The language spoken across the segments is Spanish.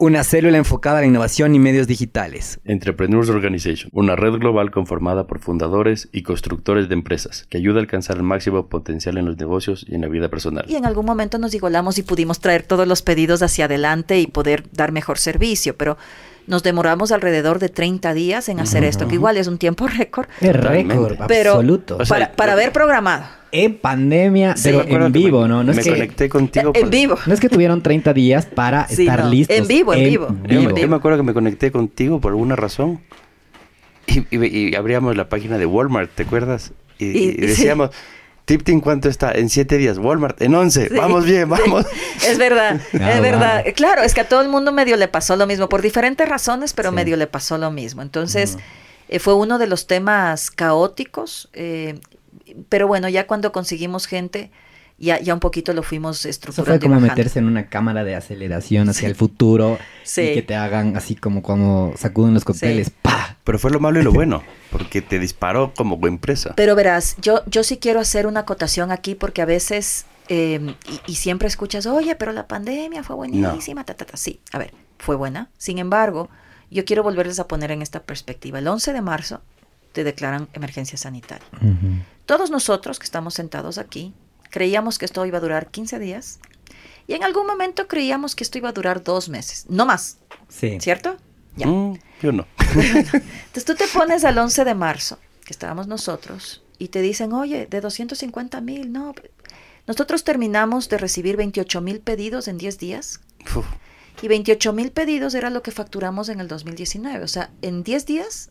una célula enfocada a la innovación y medios digitales. Entrepreneurs Organization, una red global conformada por fundadores y constructores de empresas que ayuda a alcanzar el máximo potencial en los negocios y en la vida personal. Y en algún momento nos igualamos y pudimos traer todos los pedidos hacia adelante y poder dar mejor servicio, pero nos demoramos alrededor de 30 días en hacer esto, que igual es un tiempo récord. Es récord, pero absoluto. para, para haber programado. En pandemia, Sí. pero en vivo, ¿no? No me es, que, conecté contigo. En por- vivo. no es que tuvieron 30 días para Sí, estar no. listos. En vivo, en vivo. Yo, me- yo me acuerdo que me conecté contigo por alguna razón y, y- y abríamos la página de Walmart, ¿te acuerdas? Y, Y- y decíamos, Tiptin, ¿cuánto está? En 7 días. Walmart, en 11. Sí, Vamos bien, sí. vamos. Es verdad, Ah, es verdad. wow. Claro, es que a todo el mundo medio le pasó lo mismo, por diferentes razones, pero Sí. medio le pasó lo mismo. Entonces, eh, fue uno de los temas caóticos, eh, pero bueno, ya cuando conseguimos gente, ya, ya un poquito lo fuimos Eso estructurando. fue y como bajando. meterse en una cámara de aceleración hacia el futuro Sí. y que te hagan así como cuando sacuden los cócteles. Sí. ¡Pa! Pero fue lo malo y lo bueno, porque te disparó como empresa. Pero verás, yo, yo sí quiero hacer una acotación aquí porque a veces, eh, y, y siempre escuchas, oye, pero la pandemia fue buenísima, ta, ta, ta. Sí, a ver, fue buena. Sin embargo, yo quiero volverles a poner en esta perspectiva. El 11 de marzo te declaran emergencia sanitaria. Todos nosotros que estamos sentados aquí creíamos que esto iba a durar 15 días y en algún momento creíamos que esto iba a durar dos meses, no más, Sí. ¿cierto? Ya. Mm, yo no. Entonces tú te pones al 11 de marzo, que estábamos nosotros, y te dicen, oye, de 250 mil, no. Nosotros terminamos de recibir 28 mil pedidos en 10 días Uf. y 28 mil pedidos era lo que facturamos en el 2019. O sea, en 10 días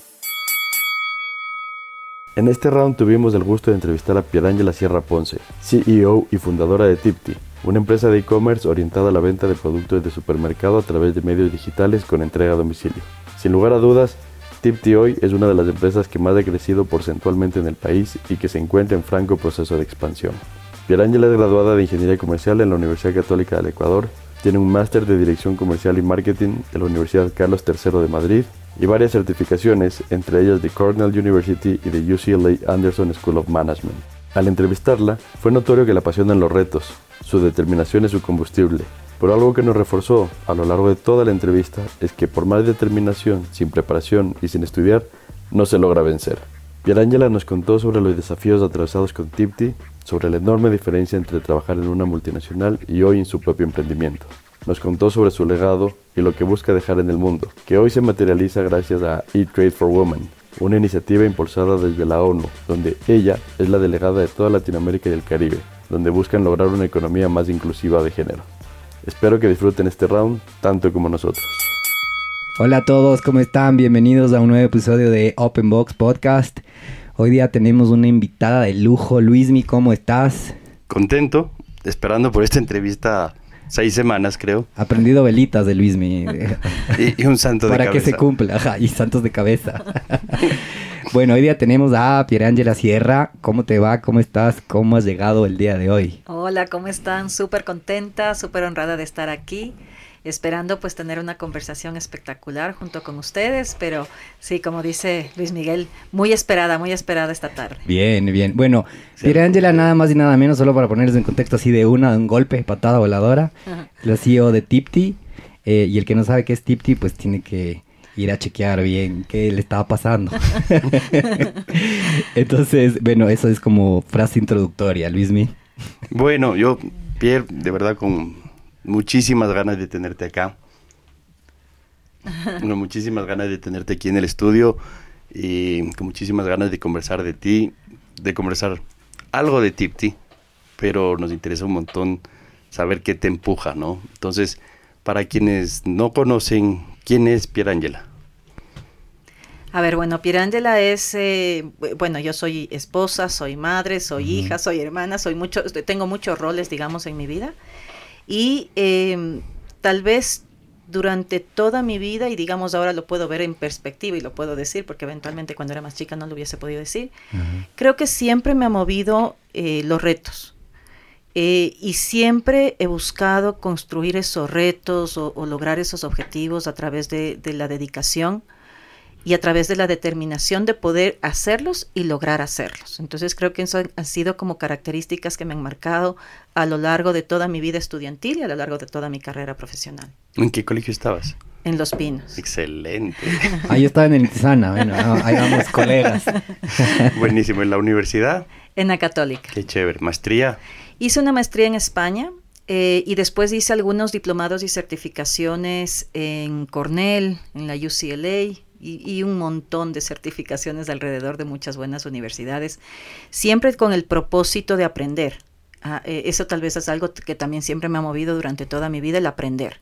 En este round tuvimos el gusto de entrevistar a Pierangela Sierra Ponce, CEO y fundadora de Tipti, una empresa de e-commerce orientada a la venta de productos de supermercado a través de medios digitales con entrega a domicilio. Sin lugar a dudas, Tipti hoy es una de las empresas que más ha crecido porcentualmente en el país y que se encuentra en franco proceso de expansión. Pierangela es graduada de Ingeniería Comercial en la Universidad Católica del Ecuador, tiene un máster de Dirección Comercial y Marketing de la Universidad Carlos III de Madrid y varias certificaciones, entre ellas de Cornell University y de UCLA Anderson School of Management. Al entrevistarla, fue notorio que la apasionan los retos, su determinación es su combustible, pero algo que nos reforzó a lo largo de toda la entrevista es que por más determinación, sin preparación y sin estudiar, no se logra vencer. Pierangela nos contó sobre los desafíos atravesados con Tipti, sobre la enorme diferencia entre trabajar en una multinacional y hoy en su propio emprendimiento. Nos contó sobre su legado y lo que busca dejar en el mundo, que hoy se materializa gracias a E-Trade for Women, una iniciativa impulsada desde la ONU, donde ella es la delegada de toda Latinoamérica y el Caribe, donde buscan lograr una economía más inclusiva de género. Espero que disfruten este round tanto como nosotros. Hola a todos, ¿cómo están? Bienvenidos a un nuevo episodio de Open Box Podcast. Hoy día tenemos una invitada de lujo. Luismi, ¿cómo estás? Contento, esperando por esta entrevista seis semanas creo, Aprendido velitas de Luismi. y, y un santo de para que cabeza. se cumpla, ajá, y santos de cabeza. bueno, hoy día tenemos a Pierangela Sierra. ¿Cómo te va? ¿Cómo estás? ¿Cómo has llegado el día de hoy? Hola, ¿cómo están? Súper contenta, súper honrada de estar aquí. Esperando pues tener una conversación espectacular junto con ustedes, pero sí, como dice Luis Miguel, muy esperada, muy esperada esta tarde. Bien, bien. Bueno. Pierangela nada más y nada menos, solo para ponerles en contexto así de una, de un golpe, patada voladora. Ajá. La CEO de Tipti. eh, y el que no sabe qué es Tipti, pues tiene que ir a chequear bien qué le estaba pasando. Entonces, bueno, eso es como frase introductoria, Luismi. Bueno, yo, Pierre, de verdad con muchísimas ganas de tenerte acá. Con muchísimas ganas de tenerte aquí en el estudio y con muchísimas ganas de conversar de ti, de conversar algo de Tipti, pero nos interesa un montón saber qué te empuja, ¿no? Entonces, para quienes no conocen, ¿quién es Pierangela? A ver, bueno, Pierangela es, eh, bueno, yo soy esposa, soy madre, soy hija, soy hermana, soy mucho, tengo muchos roles, digamos, en mi vida. Y em, tal vez durante toda mi vida, y digamos ahora lo puedo ver en perspectiva y lo puedo decir, porque eventualmente cuando era más chica no lo hubiese podido decir, creo que siempre me ha movido eh, los retos. Eh, y siempre he buscado construir esos retos o, lograr esos objetivos a través de, de la dedicación y a través de la determinación de poder hacerlos y lograr hacerlos. Entonces creo que eso han sido como características que me han marcado a lo largo de toda mi vida estudiantil y a lo largo de toda mi carrera profesional. ¿En qué colegio estabas? En Los Pinos. Excelente. Ahí estaba en el Intesana, bueno, ahí vamos colegas. Buenísimo. ¿En la universidad? En la católica. Qué chévere. ¿Maestría? Hice una maestría en España eh, y después hice algunos diplomados y certificaciones en Cornell, en la UCLA, y, un montón de certificaciones alrededor de muchas buenas universidades, siempre con el propósito de aprender. Ah, eh, eso tal vez es algo que también siempre me ha movido durante toda mi vida, el aprender.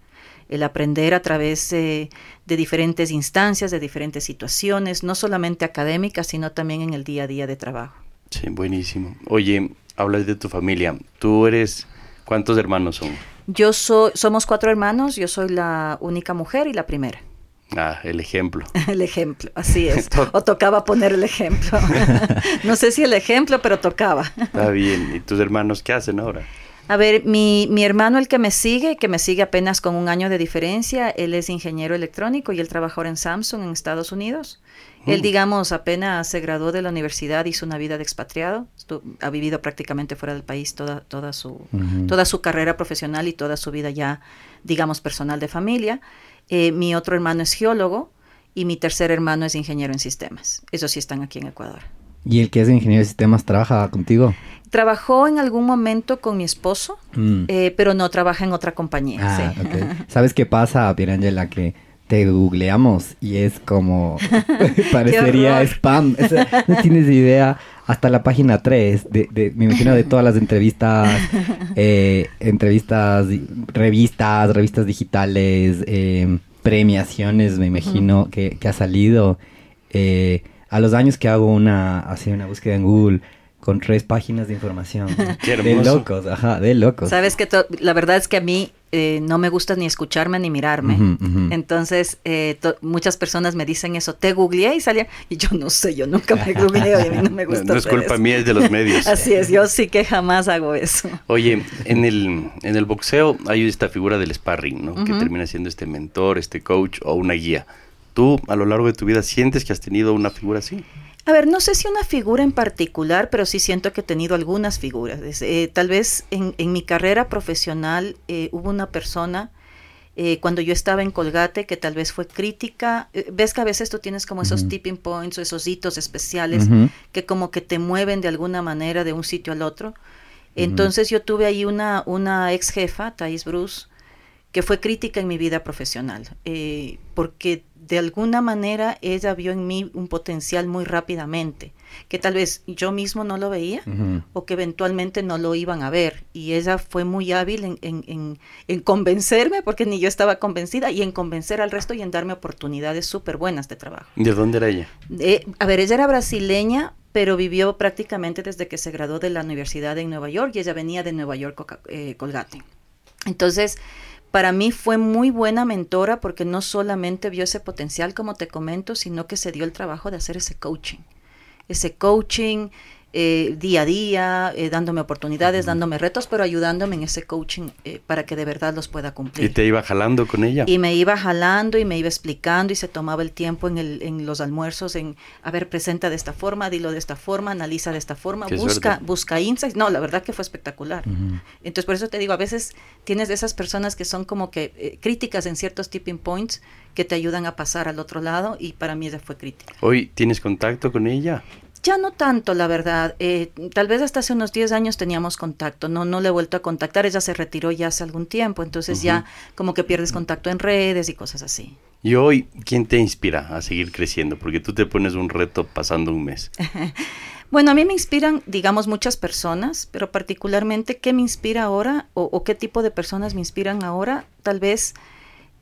El aprender a través de diferentes instancias, de diferentes situaciones, no solamente académicas, sino también en el día a día de trabajo. Sí, buenísimo. Oye, hablas de tu familia. ¿Tú eres, cuántos hermanos son? Yo soy, somos cuatro hermanos, yo soy la única mujer y la primera. Ah, el ejemplo. el ejemplo, así es. o tocaba poner el ejemplo. no sé si el ejemplo, pero tocaba. Está bien. ¿Y tus hermanos qué hacen ahora? A ver, mi, mi, hermano, el que me sigue, que me sigue apenas con un año de diferencia, él es ingeniero electrónico y él trabaja en Samsung en Estados Unidos. Él, mm. digamos, apenas se graduó de la universidad, hizo una vida de expatriado, ha vivido prácticamente fuera del país toda, toda, su, toda su carrera profesional y toda su vida ya, digamos, personal de familia. Eh, mi otro hermano es geólogo y mi tercer hermano es ingeniero en sistemas. Esos sí están aquí en Ecuador. ¿Y el que es ingeniero en sistemas trabaja contigo? Trabajó en algún momento con mi esposo, mm. eh, pero no trabaja en otra compañía. Ah, ¿Sabes qué pasa, Pierangela? Que te googleamos y es como parecería spam. no tienes idea. Hasta la página 3, de, me imagino de todas las entrevistas, eh, entrevistas, revistas, revistas digitales, eh, premiaciones, me imagino, que, ha salido. Eh, a los años que hago una, así una búsqueda en Google, con tres páginas de información. de locos, ajá, de locos. Sabes que la verdad es que a mí eh, no me gusta ni escucharme ni mirarme. Entonces, eh, muchas personas me dicen eso, te googleé y salía, y yo no sé, yo nunca me googleo y a mí no me gusta. No, es culpa mía, es de los medios. Así es, yo sí que jamás hago eso. Oye, en el, en el boxeo hay esta figura del sparring, ¿no? Que termina siendo este mentor, este coach o una guía. ¿Tú a lo largo de tu vida sientes que has tenido una figura así? A ver, no sé si una figura en particular, pero sí siento que he tenido algunas figuras. Eh, tal vez en, mi carrera profesional eh, hubo una persona eh, cuando yo estaba en Colgate que tal vez fue crítica. Ves que a veces tú tienes como esos tipping points o esos hitos especiales que como que te mueven de alguna manera de un sitio al otro. Entonces yo tuve ahí una, una ex jefa, Thais Bruce, que fue crítica en mi vida profesional, porque de alguna manera ella vio en mí un potencial muy rápidamente, que tal vez yo mismo no lo veía o que eventualmente no lo iban a ver. Y ella fue muy hábil en, convencerme, porque ni yo estaba convencida, y en convencer al resto y en darme oportunidades súper buenas de trabajo. ¿De dónde era ella? a ver, ella era brasileña, pero vivió prácticamente desde que se graduó de la universidad en Nueva York y ella venía de Nueva York, eh, Colgate. Entonces, para mí fue muy buena mentora porque no solamente vio ese potencial, como te comento, sino que se dio el trabajo de hacer ese coaching. Ese coaching, eh, día a día, eh, dándome oportunidades, dándome retos, pero ayudándome en ese coaching eh, para que de verdad los pueda cumplir. ¿Y te iba jalando con ella? Y me iba jalando y me iba explicando y se tomaba el tiempo en, el, en los almuerzos en, a ver, presenta de esta forma, dilo de esta forma, analiza de esta forma, busca, busca insights. No, la verdad que fue espectacular. Entonces, por eso te digo, a veces tienes de esas personas que son como que críticas en ciertos tipping points que te ayudan a pasar al otro lado y para mí esa fue crítica. ¿Hoy tienes contacto con ella? Ya no tanto, la verdad. Eh, tal vez hasta hace unos 10 años teníamos contacto. No, no le he vuelto a contactar. Ella se retiró ya hace algún tiempo. Entonces ya como que pierdes contacto en redes y cosas así. Y hoy, ¿quién te inspira a seguir creciendo? Porque tú te pones un reto pasando un mes. Bueno, a mí me inspiran, digamos, muchas personas, pero particularmente, ¿qué me inspira ahora o, qué tipo de personas me inspiran ahora? Tal vez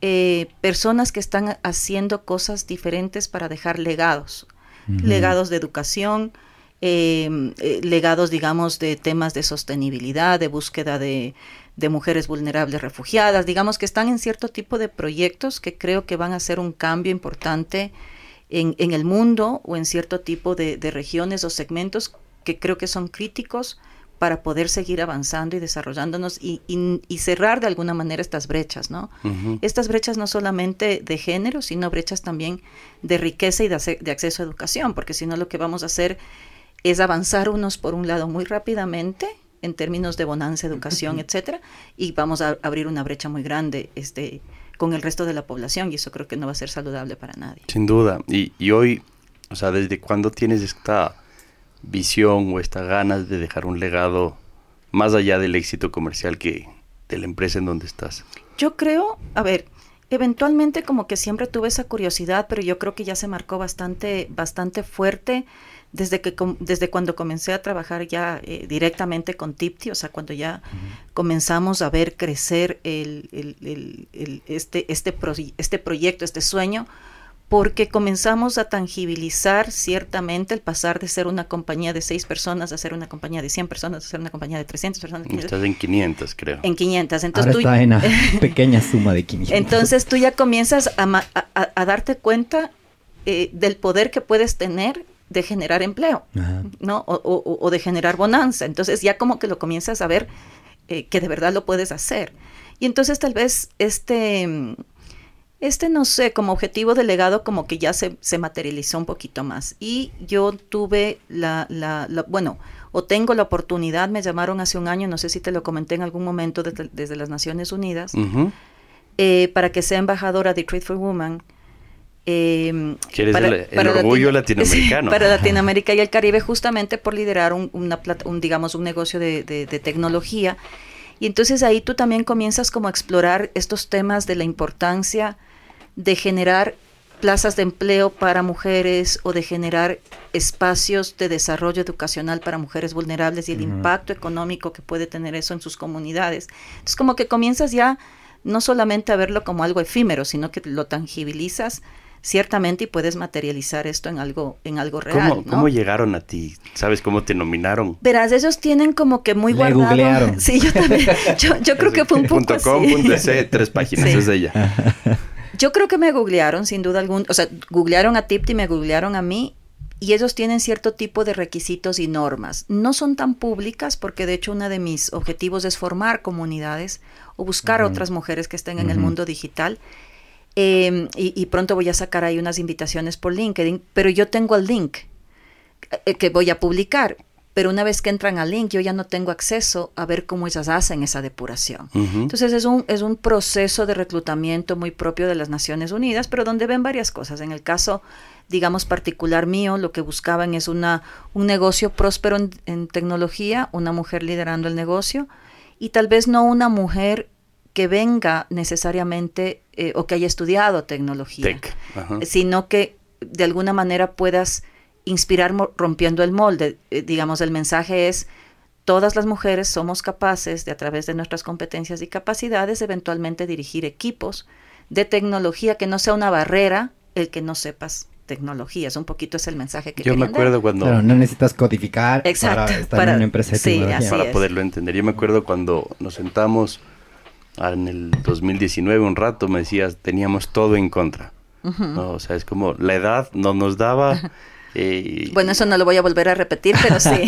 eh, personas que están haciendo cosas diferentes para dejar legados, legados de educación, em, eh, legados, digamos, de temas de sostenibilidad, de búsqueda de, mujeres vulnerables refugiadas, digamos que están en cierto tipo de proyectos que creo que van a hacer un cambio importante en, en el mundo o en cierto tipo de, regiones o segmentos que creo que son críticos para poder seguir avanzando y desarrollándonos y, y, cerrar de alguna manera estas brechas, ¿no? Estas brechas no solamente de género, sino brechas también de riqueza y de, de, acceso a educación, porque si no lo que vamos a hacer es avanzar unos por un lado muy rápidamente en términos de bonanza, educación, etcétera, y vamos a abrir una brecha muy grande, este, con el resto de la población y eso creo que no va a ser saludable para nadie. Sin duda. Y, y hoy, o sea, ¿desde cuándo tienes esta visión o esta ganas de dejar un legado más allá del éxito comercial que de la empresa en donde estás? Yo creo, a ver, eventualmente como que siempre tuve esa curiosidad, pero yo creo que ya se marcó bastante, bastante fuerte desde, que, desde cuando comencé a trabajar ya eh, directamente con Tipti, o sea, cuando ya comenzamos a ver crecer el, el, el, este, este, este proyecto, este sueño, porque comenzamos a tangibilizar ciertamente el pasar de ser una compañía de seis personas a ser una compañía de 100 personas, a ser una compañía de 300 personas. Estás en 500, creo. En 500. Entonces Ahora en una pequeña suma de 500. Entonces tú ya comienzas a, a, darte cuenta eh, del poder que puedes tener de generar empleo, ¿no? O, o, de generar bonanza. Entonces ya como que lo comienzas a ver eh, que de verdad lo puedes hacer. Y entonces tal vez este, este, no sé, como objetivo delegado como que ya se, se materializó un poquito más. Y yo tuve la, la, bueno, o tengo la oportunidad, me llamaron hace un año, no sé si te lo comenté en algún momento desde, las Naciones Unidas, eh, para que sea embajadora de Trade for Women eh, para, el, orgullo latinoamericano. para Latinoamérica y el Caribe, justamente por liderar un, una, un digamos, un negocio de, de, tecnología. Y entonces ahí tú también comienzas como a explorar estos temas de la importancia de generar plazas de empleo para mujeres o de generar espacios de desarrollo educacional para mujeres vulnerables y el impacto económico que puede tener eso en sus comunidades. Entonces como que comienzas ya no solamente a verlo como algo efímero, sino que lo tangibilizas ciertamente y puedes materializar esto en algo, en algo real. ¿Cómo, ¿Cómo, llegaron a ti? ¿Sabes cómo te nominaron? Verás, ellos tienen como que muy Le guardado. Sí, yo también. Yo, creo que fue un poco punto tres páginas es de ella. Yo creo que me googlearon, sin duda alguna. O sea, googlearon a Tipti, me googlearon a mí. Y ellos tienen cierto tipo de requisitos y normas. No son tan públicas porque de hecho uno de mis objetivos es formar comunidades o buscar otras mujeres que estén en el mundo digital Em, y, pronto voy a sacar ahí unas invitaciones por LinkedIn, pero yo tengo el link eh, que voy a publicar. Pero una vez que entran al link, yo ya no tengo acceso a ver cómo ellas hacen esa depuración. Entonces es un, es un proceso de reclutamiento muy propio de las Naciones Unidas, pero donde ven varias cosas. En el caso, digamos, particular mío, lo que buscaban es una, un negocio próspero en tecnología, una mujer liderando el negocio, y tal vez no una mujer que venga necesariamente eh, o que haya estudiado tecnología, sino que de alguna manera puedas inspirar rompiendo el molde. Eh, digamos, el mensaje es, todas las mujeres somos capaces de a través de nuestras competencias y capacidades eventualmente dirigir equipos de tecnología que no sea una barrera el que no sepas tecnología. Es un poquito es el mensaje que Yo me acuerdo cuando... no necesitas codificar para estar en una empresa de tecnología. Para poderlo entender. Yo me acuerdo cuando nos sentamos en el 2019 un rato me decías, teníamos todo en contra. O sea, es como la edad no nos daba... Eh, bueno, eso no lo voy a volver a repetir, pero sí.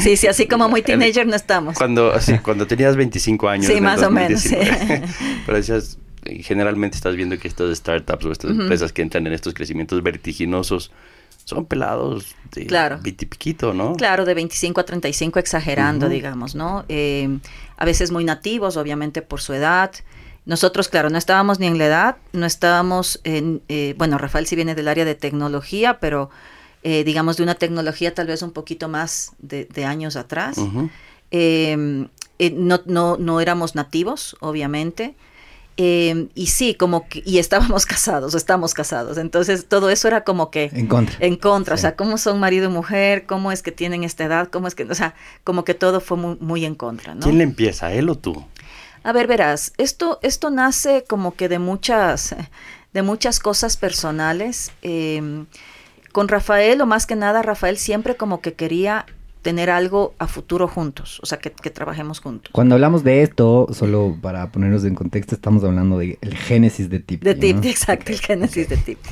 sí, sí, así como muy teenager no estamos. Cuando, cuando tenías 25 años. Sí, más o menos. pero decías, generalmente estás viendo que estas startups o estas empresas que entran en estos crecimientos vertiginosos son pelados de claro. piquito, ¿no? Claro, de 25 a 35 exagerando, digamos, ¿no? Eh, a veces muy nativos, obviamente por su edad. Nosotros, claro, no estábamos ni en la edad, no estábamos en, eh, bueno, Rafael sí viene del área de tecnología, pero eh, digamos de una tecnología tal vez un poquito más de, años atrás. Em, no, no, no éramos nativos, obviamente. Eh, y sí, como que, y estábamos casados, estamos casados. Entonces todo eso era como que... En contra. En contra, o sea, cómo son marido y mujer, cómo es que tienen esta edad, cómo es que, o sea, como que todo fue muy, muy en contra, ¿no? ¿Quién le empieza, él o tú? A ver, verás, esto, esto nace como que de muchas, de muchas cosas personales. Eh, con Rafael, o más que nada, Rafael siempre como que quería tener algo a futuro juntos, o sea, que, trabajemos juntos. Cuando hablamos de esto, solo para ponernos en contexto, estamos hablando del génesis de Tip. De Tip, exacto, el génesis de Tip.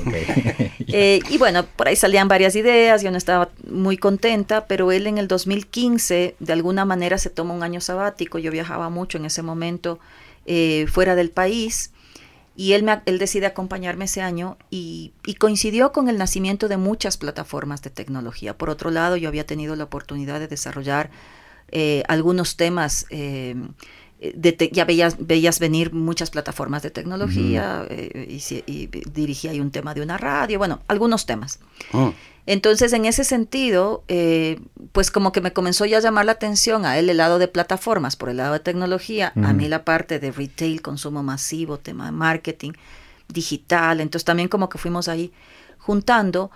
Eh, y bueno, por ahí salían varias ideas, yo no estaba muy contenta, pero él en el 2015 de alguna manera se toma un año sabático, yo viajaba mucho en ese momento eh, fuera del país y él, me, él decide acompañarme ese año y, coincidió con el nacimiento de muchas plataformas de tecnología. Por otro lado, yo había tenido la oportunidad de desarrollar eh, algunos temas. Eh, ya veías, veías venir muchas plataformas de tecnología eh, y, dirigía ahí un tema de una radio, bueno, algunos temas. Oh. Entonces, en ese sentido, eh, pues como que me comenzó ya a llamar la atención a él el lado de plataformas, por el lado de tecnología, a mí la parte de retail, consumo masivo, tema de marketing, digital, entonces también como que fuimos ahí juntando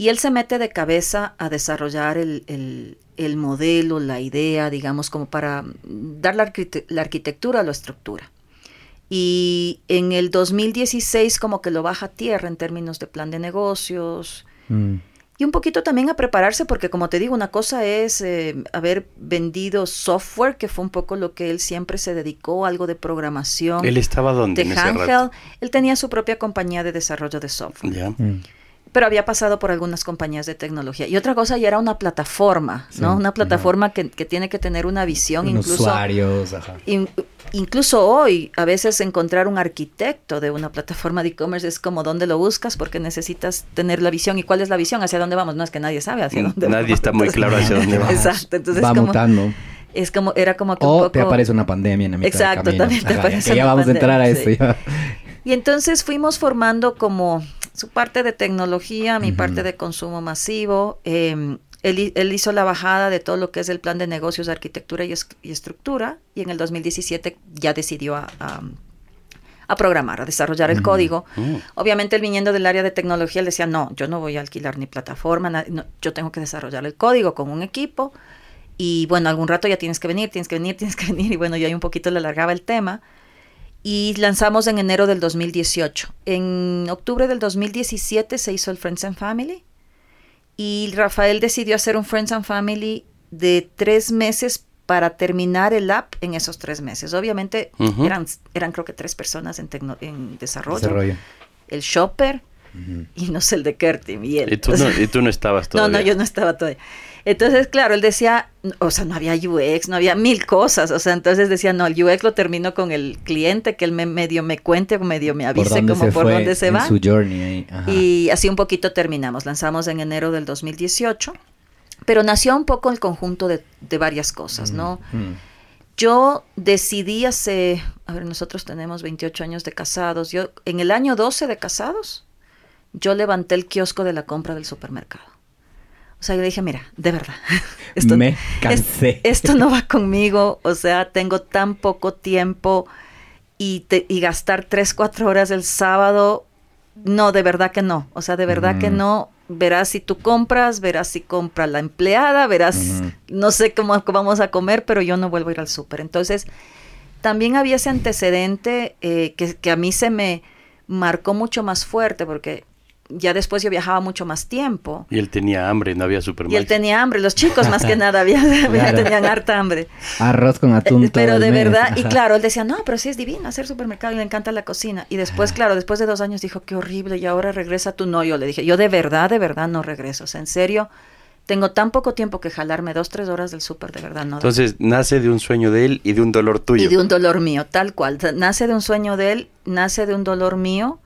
y él se mete de cabeza a desarrollar el, modelo, la idea, digamos, como para dar la, arquitectura a la estructura. Y en el 2016 como que lo baja a tierra en términos de plan de negocios, Mm. Y un poquito también a prepararse, porque como te digo, una cosa es eh, haber vendido software, que fue un poco lo que él siempre se dedicó, algo de programación. ¿Él estaba donde? De Handheld. Él tenía su propia compañía de desarrollo de software. Mm pero había pasado por algunas compañías de tecnología. Y otra cosa ya era una plataforma, ¿no? Una plataforma que, tiene que tener una visión, incluso... Usuarios, incluso hoy, a veces encontrar un arquitecto de una plataforma de e-commerce es como dónde lo buscas porque necesitas tener la visión. ¿Y cuál es la visión? ¿Hacia dónde vamos? No es que nadie sabe hacia dónde vamos. Nadie está muy claro hacia dónde vamos. Exacto. Entonces, Va mutando. Es como, era como que o un poco... te aparece una pandemia en la mitad Exacto, también te aparece ya vamos a entrar a eso. Y entonces fuimos formando como su parte de tecnología, mi parte de consumo masivo. Em, él, hizo la bajada de todo lo que es el plan de negocios, arquitectura y, estructura, y en el 2017 ya decidió a, programar, a desarrollar el código. Mm. Obviamente, él viniendo del área de tecnología, él decía, no, yo no voy a alquilar ni plataforma, yo tengo que desarrollar el código con un equipo, y bueno, algún rato ya tienes que venir, tienes que venir, tienes que venir, y bueno, yo ahí un poquito le alargaba el tema y lanzamos en enero del 2018. En octubre del 2017 se hizo el Friends and Family y Rafael decidió hacer un Friends and Family de tres meses para terminar el app en esos tres meses. Obviamente eran, eran creo que tres personas en, en desarrollo. El shopper y no sé el de Kertim y él. ¿Y tú, no, ¿Y tú no estabas todavía? No, no, yo no estaba todavía. Entonces, claro, él decía, o sea, no había UX, no había mil cosas, o sea, entonces decía, no, el UX lo termino con el cliente, que él me, medio me cuente, medio me avise como por dónde se va. Su journey Y así un poquito terminamos, lanzamos en enero del 2018, pero nació un poco el conjunto de, varias cosas, ¿no? Mm, mm. Yo decidí hace, a ver, nosotros tenemos 28 años de casados, yo en el año 12 de casados, yo levanté el kiosco de la compra del supermercado. O sea, yo dije, mira, de verdad, esto, me cansé. esto no va conmigo, o sea, tengo tan poco tiempo y, y gastar tres, cuatro horas el sábado, no, de verdad que no, o sea, de verdad que mm. no, verás si tú compras, verás si compra la empleada, verás, no sé cómo vamos a comer, pero yo no vuelvo a ir al súper. Entonces, también había ese antecedente eh, que, que a mí se me marcó mucho más fuerte, porque ya después yo viajaba mucho más tiempo. Y él tenía hambre, no había supermercado. Y él tenía hambre, los chicos más que nada había, tenían harta hambre. Arroz con atún. Eh, pero de verdad, y claro, él decía, no, pero sí es divino hacer supermercado y le encanta la cocina. Y después, claro, después de dos años dijo, qué horrible, y ahora regresa tú. No, yo le dije, yo de verdad, de verdad no regreso. O sea, en serio, tengo tan poco tiempo que jalarme dos, tres horas del súper, de verdad no. Entonces, nace de un sueño de él y de un dolor tuyo. Y de un dolor mío, tal cual. Nace de un sueño de él, nace de un dolor mío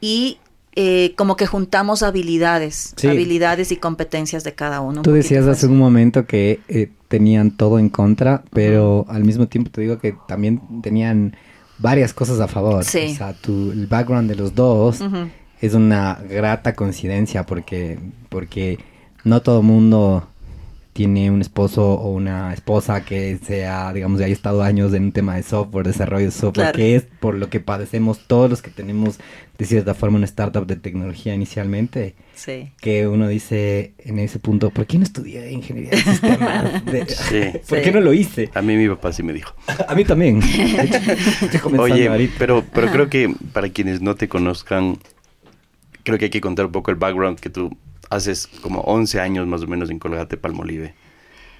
y eh, como que juntamos habilidades, habilidades y competencias de cada uno. Tú decías hace un momento que eh, tenían todo en contra, pero al mismo tiempo te digo que también tenían varias cosas a favor. Sí. O sea, tu, el background de los dos es una grata coincidencia porque, porque no todo mundo tiene un esposo o una esposa que sea, digamos, haya estado años en un tema de software, desarrollo de software, que es por lo que padecemos todos los que tenemos de cierta forma una startup de tecnología inicialmente. Sí. Que uno dice en ese punto, ¿por qué no estudié ingeniería de sistemas? ¿Por qué no lo hice? A mí mi papá sí me dijo. A mí también. Oye, pero, pero creo que para quienes no te conozcan, creo que hay que contar un poco el background que tú haces como 11 años más o menos en Colgate Palmolive.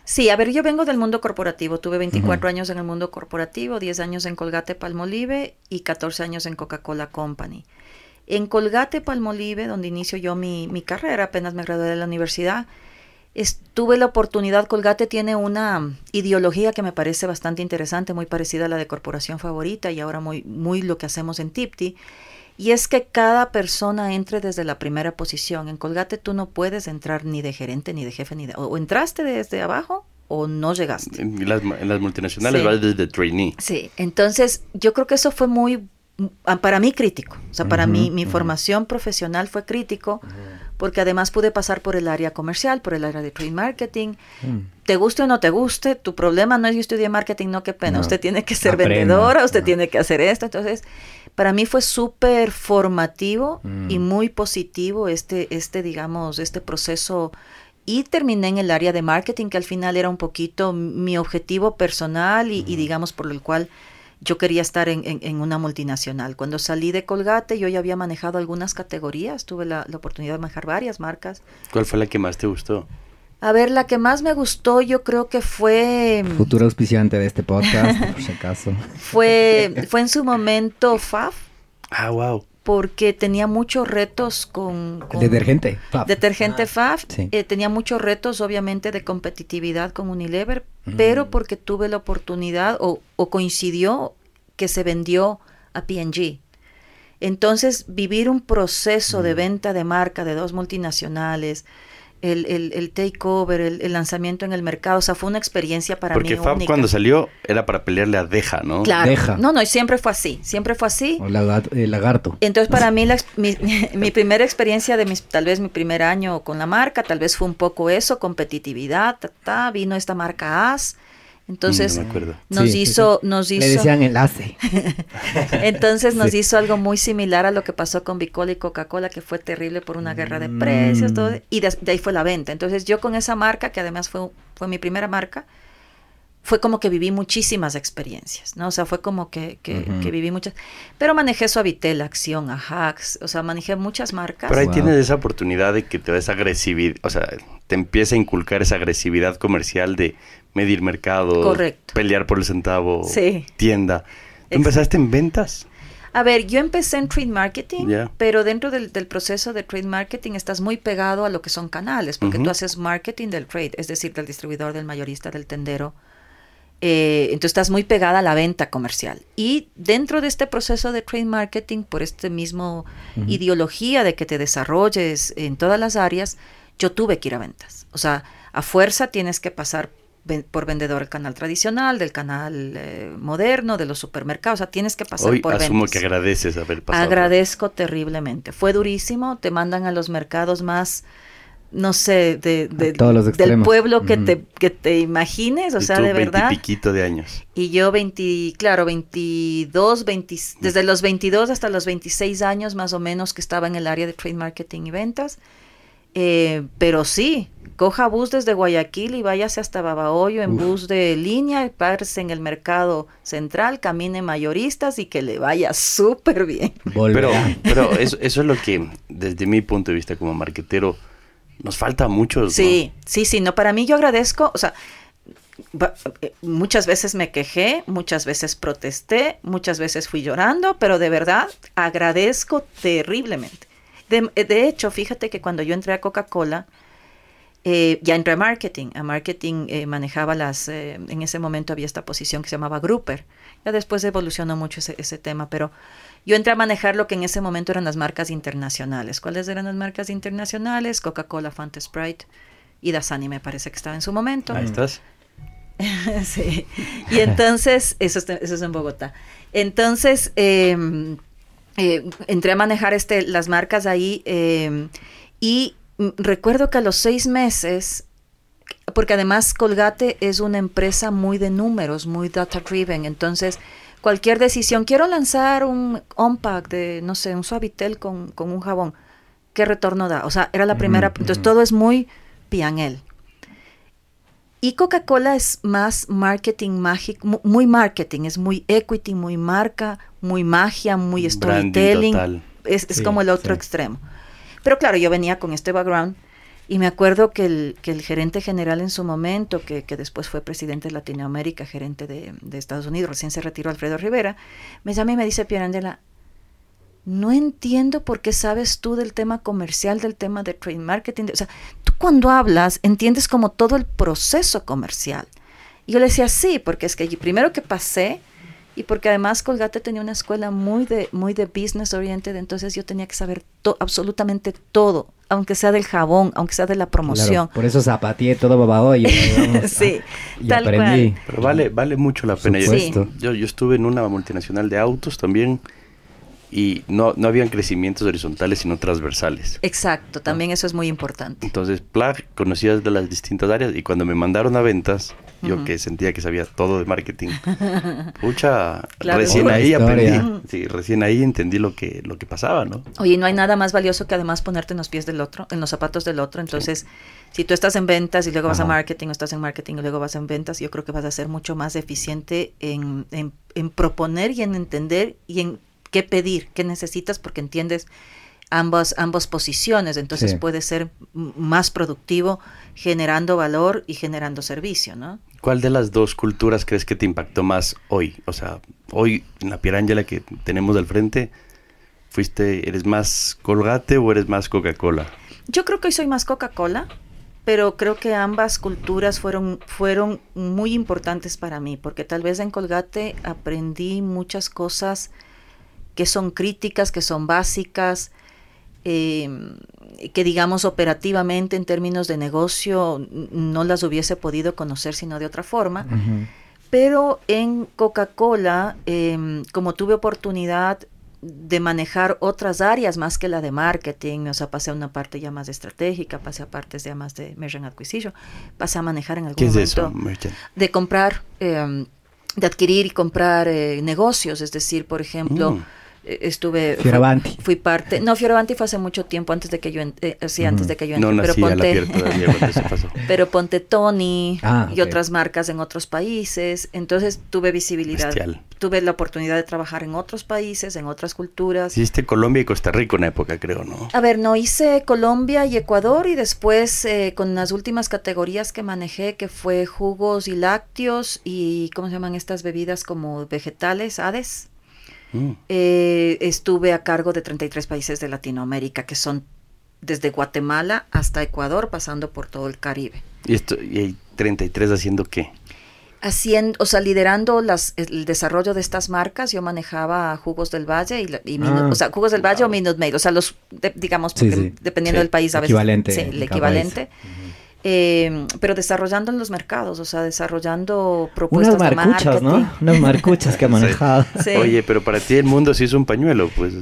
Sí, a ver, yo vengo del mundo corporativo. Tuve 24 años en el mundo corporativo, 10 años en Colgate Palmolive y 14 años en Coca-Cola Company. En Colgate Palmolive, donde inicio yo mi, mi carrera, apenas me gradué de la universidad, tuve la oportunidad, Colgate tiene una ideología que me parece bastante interesante, muy parecida a la de Corporación Favorita y ahora muy, muy lo que hacemos en Tipti, y es que cada persona entre desde la primera posición. En Colgate tú no puedes entrar ni de gerente, ni de jefe, ni de... O entraste desde abajo o no llegaste. En las, multinacionales vas desde trainee. Sí, entonces yo creo que eso fue muy, para mí crítico. O sea, para mí mi formación profesional fue crítico porque además pude pasar por el área comercial, por el área de trade marketing. Mm. Te guste o no te guste, tu problema no es yo estudié marketing, no, qué pena. usted tiene que ser vendedora, usted tiene que hacer esto. Entonces, para mí fue súper formativo y mm. muy positivo este, este, digamos, este proceso. Y terminé en el área de marketing, que al final era un poquito mi objetivo personal y, digamos, por el cual yo quería estar en, una multinacional. Cuando salí de Colgate, yo ya había manejado algunas categorías, tuve la, la, oportunidad de manejar varias marcas. ¿Cuál fue la que más te gustó? A ver, la que más me gustó yo creo que fue... Mm, Futuro auspiciante de este podcast, por si acaso. Fue, fue en su momento FAF. Ah, wow. Porque tenía muchos retos con... detergente, FAF. Detergente ah, FAF. Eh, tenía muchos retos, obviamente, de competitividad con Unilever, mm. pero porque tuve la oportunidad o, o coincidió que se vendió a P&G. Entonces, vivir un proceso de mm. venta de marca de dos multinacionales, el, el, el takeover, el, el, lanzamiento en el mercado. O sea, fue una experiencia para mí. Porque Fab cuando salió era para pelearle a Deja, ¿no? Claro. Deja. No, no, y siempre fue así. Siempre fue así. O el lagarto. Entonces, para mí, la, mi, mi, primera experiencia de mis, tal vez mi primer año con la marca, tal vez fue un poco eso, competitividad, ta, vino esta marca AS entonces mm, nos hizo, nos hizo. Le decían enlace. Entonces nos hizo algo muy similar a lo que pasó con Bicola y Coca-Cola, que fue terrible por una guerra de precios, todo, y de, ahí fue la venta. Entonces yo con esa marca, que además fue, fue mi primera marca, fue como que viví muchísimas experiencias, ¿no? O sea, fue como que, que, viví muchas. Pero manejé Suavitel, Acción, Ajax, o sea, manejé muchas marcas. Pero ahí tienes esa oportunidad de que te des agresividad, o sea, te empieza a inculcar esa agresividad comercial de medir mercado, pelear por el centavo, tienda. ¿Tú empezaste en ventas? A ver, yo empecé en trade marketing, pero dentro del, proceso de trade marketing estás muy pegado a lo que son canales, porque tú haces marketing del trade, es decir, del distribuidor, del mayorista, del tendero. Eh, entonces estás muy pegada a la venta comercial. Y dentro de este proceso de trade marketing, por este mismo ideología de que te desarrolles en todas las áreas, yo tuve que ir a ventas. O sea, a fuerza tienes que pasar por vendedor el canal tradicional, del canal eh, moderno, de los supermercados. O sea, tienes que pasar Hoy por asumo que agradeces haber pasado. Agradezco terriblemente. Fue durísimo. Te mandan a los mercados más, no sé, de, del pueblo que, te, que te imagines. O sea, de verdad. piquito de años. Y yo 20, claro, 22, 20, desde los 22 hasta los 26 años más o menos que estaba en el área de trade marketing y ventas. Eh, pero sí, coja bus desde Guayaquil y váyase hasta Babahoyo en bus de línea, párese en el mercado central, camine mayoristas y que le vaya súper bien. Pero, pero eso, es lo que, desde mi punto de vista como marquetero, nos falta mucho. Sí, sí, sí, no, para mí yo agradezco, o sea, eh, muchas veces me quejé, muchas veces protesté, muchas veces fui llorando, pero de verdad agradezco terriblemente. De, de hecho, fíjate que cuando yo entré a Coca-Cola, eh, ya entré a marketing. A marketing eh, manejaba las, eh, en ese momento había esta posición que se llamaba grouper. Ya después evolucionó mucho ese, ese, tema, pero yo entré a manejar lo que en ese momento eran las marcas internacionales. ¿Cuáles eran las marcas internacionales? Coca-Cola, Fanta Sprite y Dasani me parece que estaba en su momento. Ahí estás. sí. Y entonces, eso, eso es en Bogotá. Entonces, em, entré a manejar este, las marcas ahí em, y recuerdo que a los seis meses, porque además Colgate es una empresa muy de números, muy data driven, entonces cualquier decisión, quiero lanzar un on-pack de, no sé, un suavitel con, con, un jabón, ¿qué retorno da? O sea, era la primera, entonces todo es muy pianel. Y Coca-Cola es más marketing mágico, muy marketing, es muy equity, muy marca, muy magia, muy storytelling. Es, es como el otro extremo. Pero claro, yo venía con este background y me acuerdo que el, que el gerente general en su momento, que, que después fue presidente de Latinoamérica, gerente de, de, Estados Unidos, recién se retiró Alfredo Rivera, me llama y me dice, Pierangela, no entiendo por qué sabes tú del tema comercial, del tema de trade marketing. O sea, tú cuando hablas entiendes como todo el proceso comercial. Y yo le decía, sí, porque es que primero que pasé y porque además Colgate tenía una escuela muy de, muy de business oriented, entonces yo tenía que saber absolutamente todo, aunque sea del jabón, aunque sea de la promoción. por eso zapateé todo babado y, sí, y aprendí. Pero vale, vale mucho la pena. Yo, yo estuve en una multinacional de autos también y no, no habían crecimientos horizontales sino transversales. Exacto, también eso es muy importante. Entonces, Plag conocías de las distintas áreas y cuando me mandaron a ventas, yo que sentía que sabía todo de marketing, pucha, recién ahí aprendí, sí, recién ahí entendí lo que, lo que pasaba, ¿no? Oye, no hay nada más valioso que además ponerte en los pies del otro, en los zapatos del otro, entonces... Si tú estás en ventas y luego vas a marketing o estás en marketing y luego vas en ventas, yo creo que vas a ser mucho más eficiente en, en, en proponer y en entender y en qué pedir, qué necesitas, porque entiendes ambas, ambas posiciones, entonces puede ser más productivo generando valor y generando servicio, ¿no? ¿Cuál de las dos culturas crees que te impactó más hoy? O sea, hoy en la Pierangela que tenemos al frente, ¿fuiste, eres más Colgate o eres más Coca-Cola? Yo creo que hoy soy más Coca-Cola, pero creo que ambas culturas fueron, fueron muy importantes para mí, porque tal vez en Colgate aprendí muchas cosas que son críticas, que son básicas, em, que digamos operativamente en términos de negocio no las hubiese podido conocer sino de otra forma. Pero en Coca-Cola, em, como tuve oportunidad de manejar otras áreas más que la de marketing, o sea, pasé a una parte ya más estratégica, pasé a partes ya más de merchant acquisition, pasé a manejar en algún ¿Qué momento es eso, de comprar, em, de adquirir y comprar eh, negocios, es decir, por ejemplo, mm. Eh, estuve Fioravanti. Fui, parte no Fioravanti fue hace mucho tiempo antes de que yo eh, sí antes de que yo entré, pero ponte pero ponte Tony ah, y otras marcas en otros países. Entonces tuve visibilidad tuve la oportunidad de trabajar en otros países en otras culturas. Hiciste Colombia y Costa Rica en época creo no a ver no hice Colombia y Ecuador y después eh, con las últimas categorías que manejé que fue jugos y lácteos y cómo se llaman estas bebidas como vegetales Hades Mm. Eh, estuve a cargo de 33 países de Latinoamérica, que son desde Guatemala hasta Ecuador, pasando por todo el Caribe. ¿Y, esto, y hay 33 haciendo qué? Haciendo, o sea, liderando las, el desarrollo de estas marcas, yo manejaba Jugos del Valle y, ah. o sea, Jugos del Valle o Minute Maid, o sea, los, digamos, dependiendo del país, a veces. Equivalente. Sí, el equivalente. Eh, pero desarrollando en los mercados, o sea, desarrollando propuestas Unas marcuchas, ¿no? Unas marcuchas que ha manejado. Oye, pero para ti el mundo sí es un pañuelo, pues.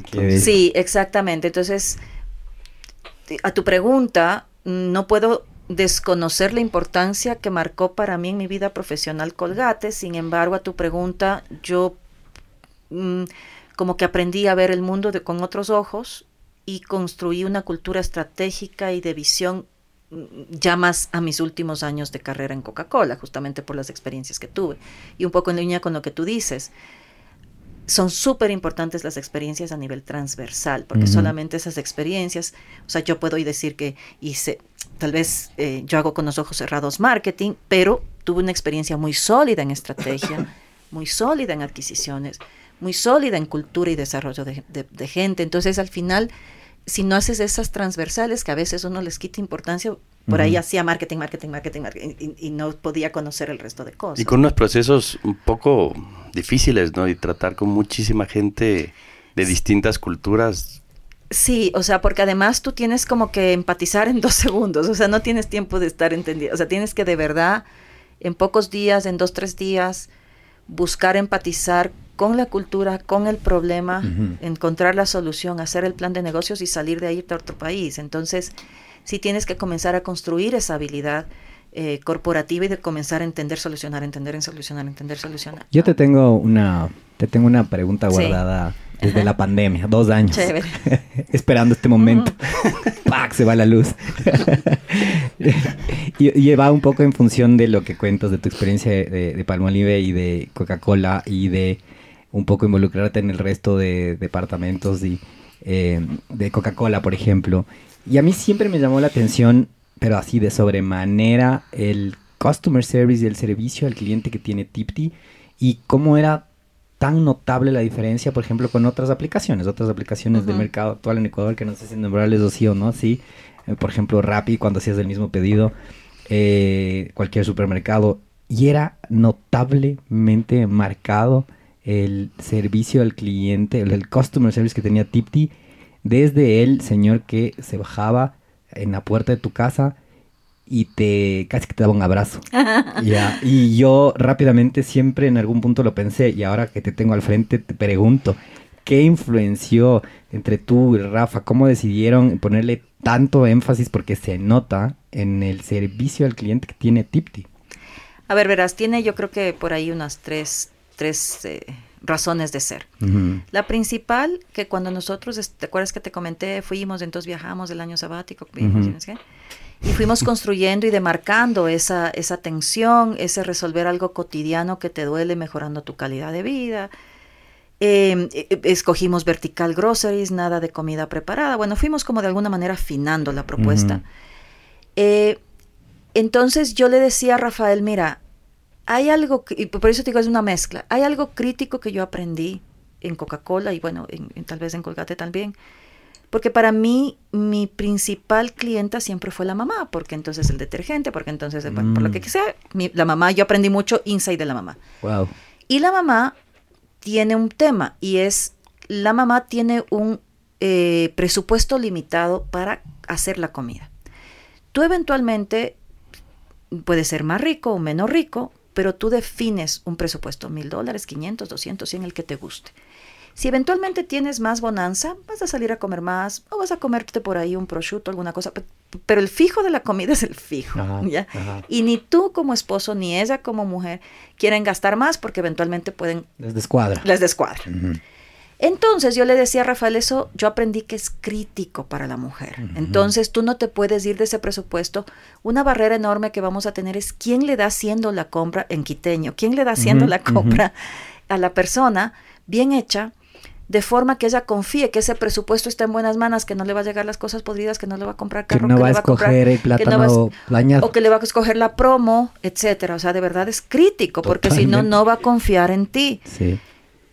Sí, exactamente. Entonces, a tu pregunta, no puedo desconocer la importancia que marcó para mí en mi vida profesional Colgate, sin embargo, a tu pregunta, yo mm, como que aprendí a ver el mundo de, con otros ojos y construí una cultura estratégica y de visión ya más a mis últimos años de carrera en Coca-Cola, justamente por las experiencias que tuve. Y un poco en línea con lo que tú dices, son súper importantes las experiencias a nivel transversal, porque solamente esas experiencias, o sea, yo puedo decir que hice, tal vez eh, yo hago con los ojos cerrados marketing, pero tuve una experiencia muy sólida en estrategia, muy sólida en adquisiciones, muy sólida en cultura y desarrollo de gente. Entonces, al final, si no haces esas transversales que a veces uno les quita importancia, por ahí hacía marketing, marketing, marketing, marketing y, no podía conocer el resto de cosas. Y con unos procesos un poco difíciles, ¿no? Y tratar con muchísima gente de distintas culturas. Sí, o sea, porque además tú tienes como que empatizar en dos segundos, o sea, no tienes tiempo de estar entendido, o sea, tienes que de verdad en pocos días, en dos, tres días, buscar empatizar con la cultura, con el problema, encontrar la solución, hacer el plan de negocios y salir de ahí a otro país. Entonces, si tienes que comenzar a construir esa habilidad. eh, corporativa y de comenzar a entender, solucionar, entender, solucionar, entender, solucionar. Yo te tengo una, te tengo una pregunta guardada desde la pandemia, dos años. esperando este momento. ¡Pac! Se va la luz. y, va un poco en función de lo que cuentas de tu experiencia de, de Palmolive y de Coca-Cola y de un poco involucrarte en el resto de departamentos y, eh, de Coca-Cola, por ejemplo. Y a mí siempre me llamó la atención, pero así de sobremanera, el customer service y el servicio al cliente que tiene Tipti y cómo era tan notable la diferencia, por ejemplo, con otras aplicaciones, otras aplicaciones del mercado actual en Ecuador, que no sé si nombrarles o sí o no, sí. Eh, por ejemplo, Rappi, cuando hacías el mismo pedido, eh, cualquier supermercado, y era notablemente marcado el servicio al cliente, el, customer service que tenía Tipti, desde el señor que se bajaba en la puerta de tu casa y te casi que te daba un abrazo. Y yo rápidamente siempre en algún punto lo pensé y ahora que te tengo al frente te pregunto, ¿qué influenció entre tú y Rafa? ¿Cómo decidieron ponerle tanto énfasis porque se nota en el servicio al cliente que tiene Tipti? A ver, verás, tiene yo creo que por ahí unas tres, tres eh, razones de ser. La principal, que cuando nosotros, ¿te acuerdas que te comenté? Fuimos, entonces viajamos del año sabático, y fuimos construyendo y demarcando esa, esa tensión, ese resolver algo cotidiano que te duele, mejorando tu calidad de vida. Em, e, e, escogimos vertical groceries, nada de comida preparada. Bueno, fuimos como de alguna manera afinando la propuesta. Eh, entonces yo le decía a Rafael, mira, hay algo, y por eso te digo, es una mezcla, hay algo crítico que yo aprendí en Coca-Cola y bueno, en, tal vez en Colgate también, porque para mí mi principal clienta siempre fue la mamá, porque entonces el detergente, porque entonces, por lo que mm. sea, la mamá, yo aprendí mucho inside de la mamá. Wow. Y la mamá tiene un tema y es, la mamá tiene un eh, presupuesto limitado para hacer la comida. Tú eventualmente puedes ser más rico o menos rico, pero tú defines un presupuesto, mil dólares, 500, 200, en el que te guste. Si eventualmente tienes más bonanza, vas a salir a comer más o vas a comerte por ahí un prosciutto, alguna cosa, pero el fijo de la comida es el fijo, ¿ya? Y ni tú como esposo ni ella como mujer quieren gastar más porque eventualmente pueden... Les descuadra. Les descuadra. Entonces yo le decía a Rafael eso, yo aprendí que es crítico para la mujer. Entonces tú no te puedes ir de ese presupuesto. Una barrera enorme que vamos a tener es quién le da haciendo la compra en quiteño, quién le da haciendo la compra a la persona bien hecha, de forma que ella confíe que ese presupuesto está en buenas manos, que no le va a llegar las cosas podridas, que no le va a comprar carro, que no va a escoger el plátano o que le va a escoger la promo, etcétera. O sea, de verdad es crítico, porque si no, no va a confiar en ti. Sí.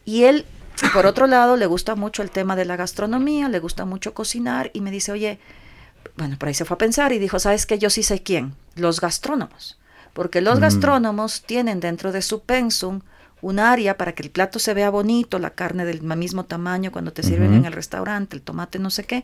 Y él por otro lado, le gusta mucho el tema de la gastronomía, le gusta mucho cocinar y me dice, oye, bueno, por ahí se fue a pensar y dijo, ¿sabes qué? Yo sí sé quién, los gastrónomos. Porque los mm. gastrónomos tienen dentro de su pensum un área para que el plato se vea bonito, la carne del mismo tamaño cuando te sirven en el restaurante, el tomate no sé qué.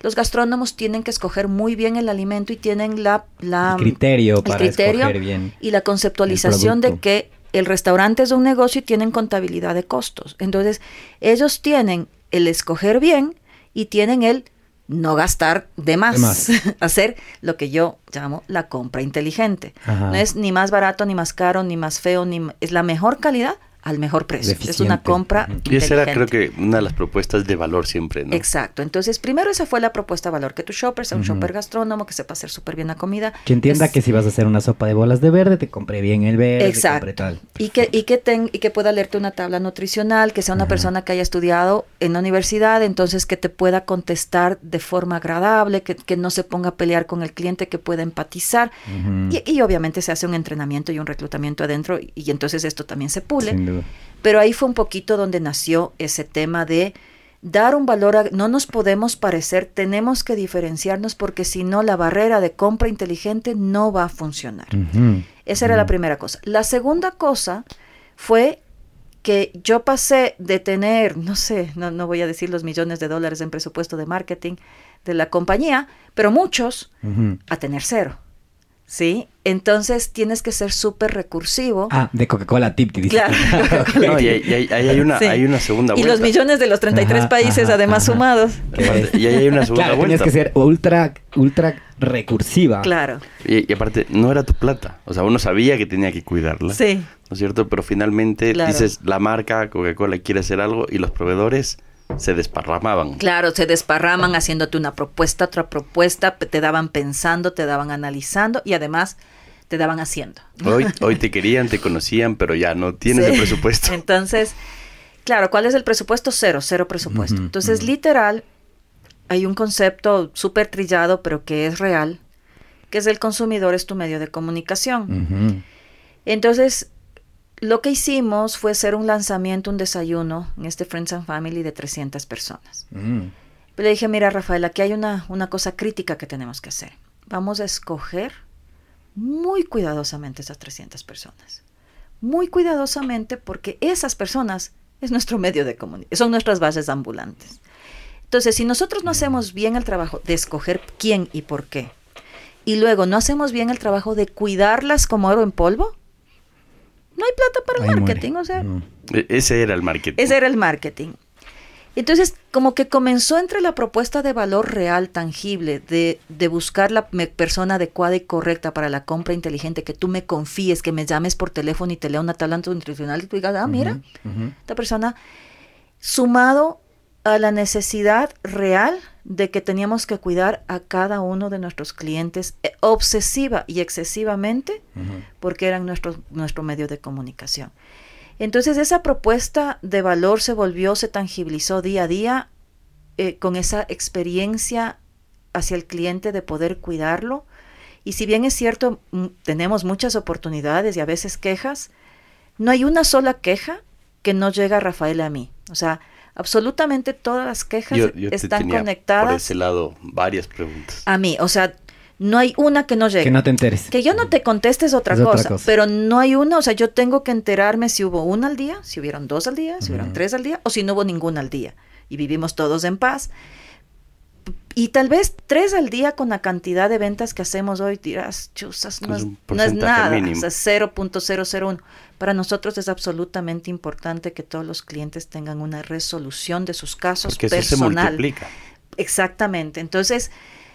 Los gastrónomos tienen que escoger muy bien el alimento y tienen la, la criterio para escoger bien y la conceptualización de que el restaurante es un negocio y tienen contabilidad de costos. Entonces, ellos tienen el escoger bien y tienen el no gastar de más, hacer lo que yo llamo la compra inteligente. No es ni más barato, ni más caro, ni más feo, ni es la mejor calidad, al mejor precio. Es una compra. Y esa era creo que una de las propuestas de valor siempre, ¿no? Exacto. Entonces, primero esa fue la propuesta de valor, que tu shopper sea un shopper gastrónomo, que sepa hacer súper bien la comida. Que entienda que si vas a hacer una sopa de bolas de verde, te compré bien el verde, Exacto. tal. Y que, y que ten, y que pueda leerte una tabla nutricional, que sea una persona que haya estudiado en la universidad, entonces que te pueda contestar de forma agradable, que, que no se ponga a pelear con el cliente, que pueda empatizar. y, y, obviamente se hace un entrenamiento y un reclutamiento adentro, y, y entonces esto también se pule. Pero ahí fue un poquito donde nació ese tema de dar un valor, a, no nos podemos parecer, tenemos que diferenciarnos porque si no la barrera de compra inteligente no va a funcionar. Esa era la primera cosa. La segunda cosa fue que yo pasé de tener, no sé, no, no voy a decir los millones de dólares en presupuesto de marketing de la compañía, pero muchos, a tener cero. ¿Sí? Entonces tienes que ser súper recursivo. Ah, de Coca-Cola Tipti. Claro. no, y ahí hay, una, hay una segunda vuelta. Y los millones de los 33 países además sumados. y ahí hay una segunda claro, vuelta. Tienes que ser ultra, ultra recursiva. Claro. Y, aparte, no era tu plata. O sea, uno sabía que tenía que cuidarla. Sí. ¿No es cierto? Pero finalmente dices, la marca Coca-Cola quiere hacer algo y los proveedores se desparramaban. Claro, se desparraman haciéndote una propuesta, otra propuesta, te daban pensando, te daban analizando y además te daban haciendo. Hoy, hoy te querían, te conocían, pero ya no tienes el presupuesto. Entonces, claro, ¿cuál es el presupuesto? Cero, cero presupuesto. Entonces, literal, hay un concepto súper trillado, pero que es real, que es el consumidor es tu medio de comunicación. Entonces, lo que hicimos fue hacer un lanzamiento, un desayuno en este Friends and Family de 300 personas. Mm. Le dije, mira Rafael, aquí hay una, una cosa crítica que tenemos que hacer. Vamos a escoger muy cuidadosamente esas 300 personas. Muy cuidadosamente porque esas personas es nuestro medio de comunicación, son nuestras bases ambulantes. Entonces, si nosotros no hacemos bien el trabajo de escoger quién y por qué, y luego no hacemos bien el trabajo de cuidarlas como oro en polvo, no hay plata para el marketing, o sea. E-, ese era el marketing. Ese era el marketing. Entonces, como que comenzó entre la propuesta de valor real, tangible, de, de, buscar la persona adecuada y correcta para la compra inteligente, que tú me confíes, que me llames por teléfono y te lea una tabla nutricional y tú digas, ah, mira, esta persona, sumado a la necesidad real de que teníamos que cuidar a cada uno de nuestros clientes eh, obsesiva y excesivamente porque eran nuestro, nuestro medio de comunicación. Entonces esa propuesta de valor se volvió, se tangibilizó día a día eh, con esa experiencia hacia el cliente de poder cuidarlo. Y si bien es cierto, tenemos muchas oportunidades y a veces quejas, no hay una sola queja que no llega a Rafael a mí. O sea, absolutamente todas las quejas están conectadas. Por ese lado, varias preguntas. A mí, o sea, no hay una que no llegue. Que no te enteres. Que yo no te conteste es otra, cosa, pero no hay una, o sea, yo tengo que enterarme si hubo una al día, si hubieron dos al día, si hubieron tres al día, o si no hubo ninguna al día. Y vivimos todos en paz. Y tal vez tres al día con la cantidad de ventas que hacemos hoy, dirás, chusas, no, es, no es, nada, o sea, 0.001. Para nosotros es absolutamente importante que todos los clientes tengan una resolución de sus casos Porque personal. se multiplica. Exactamente. Entonces,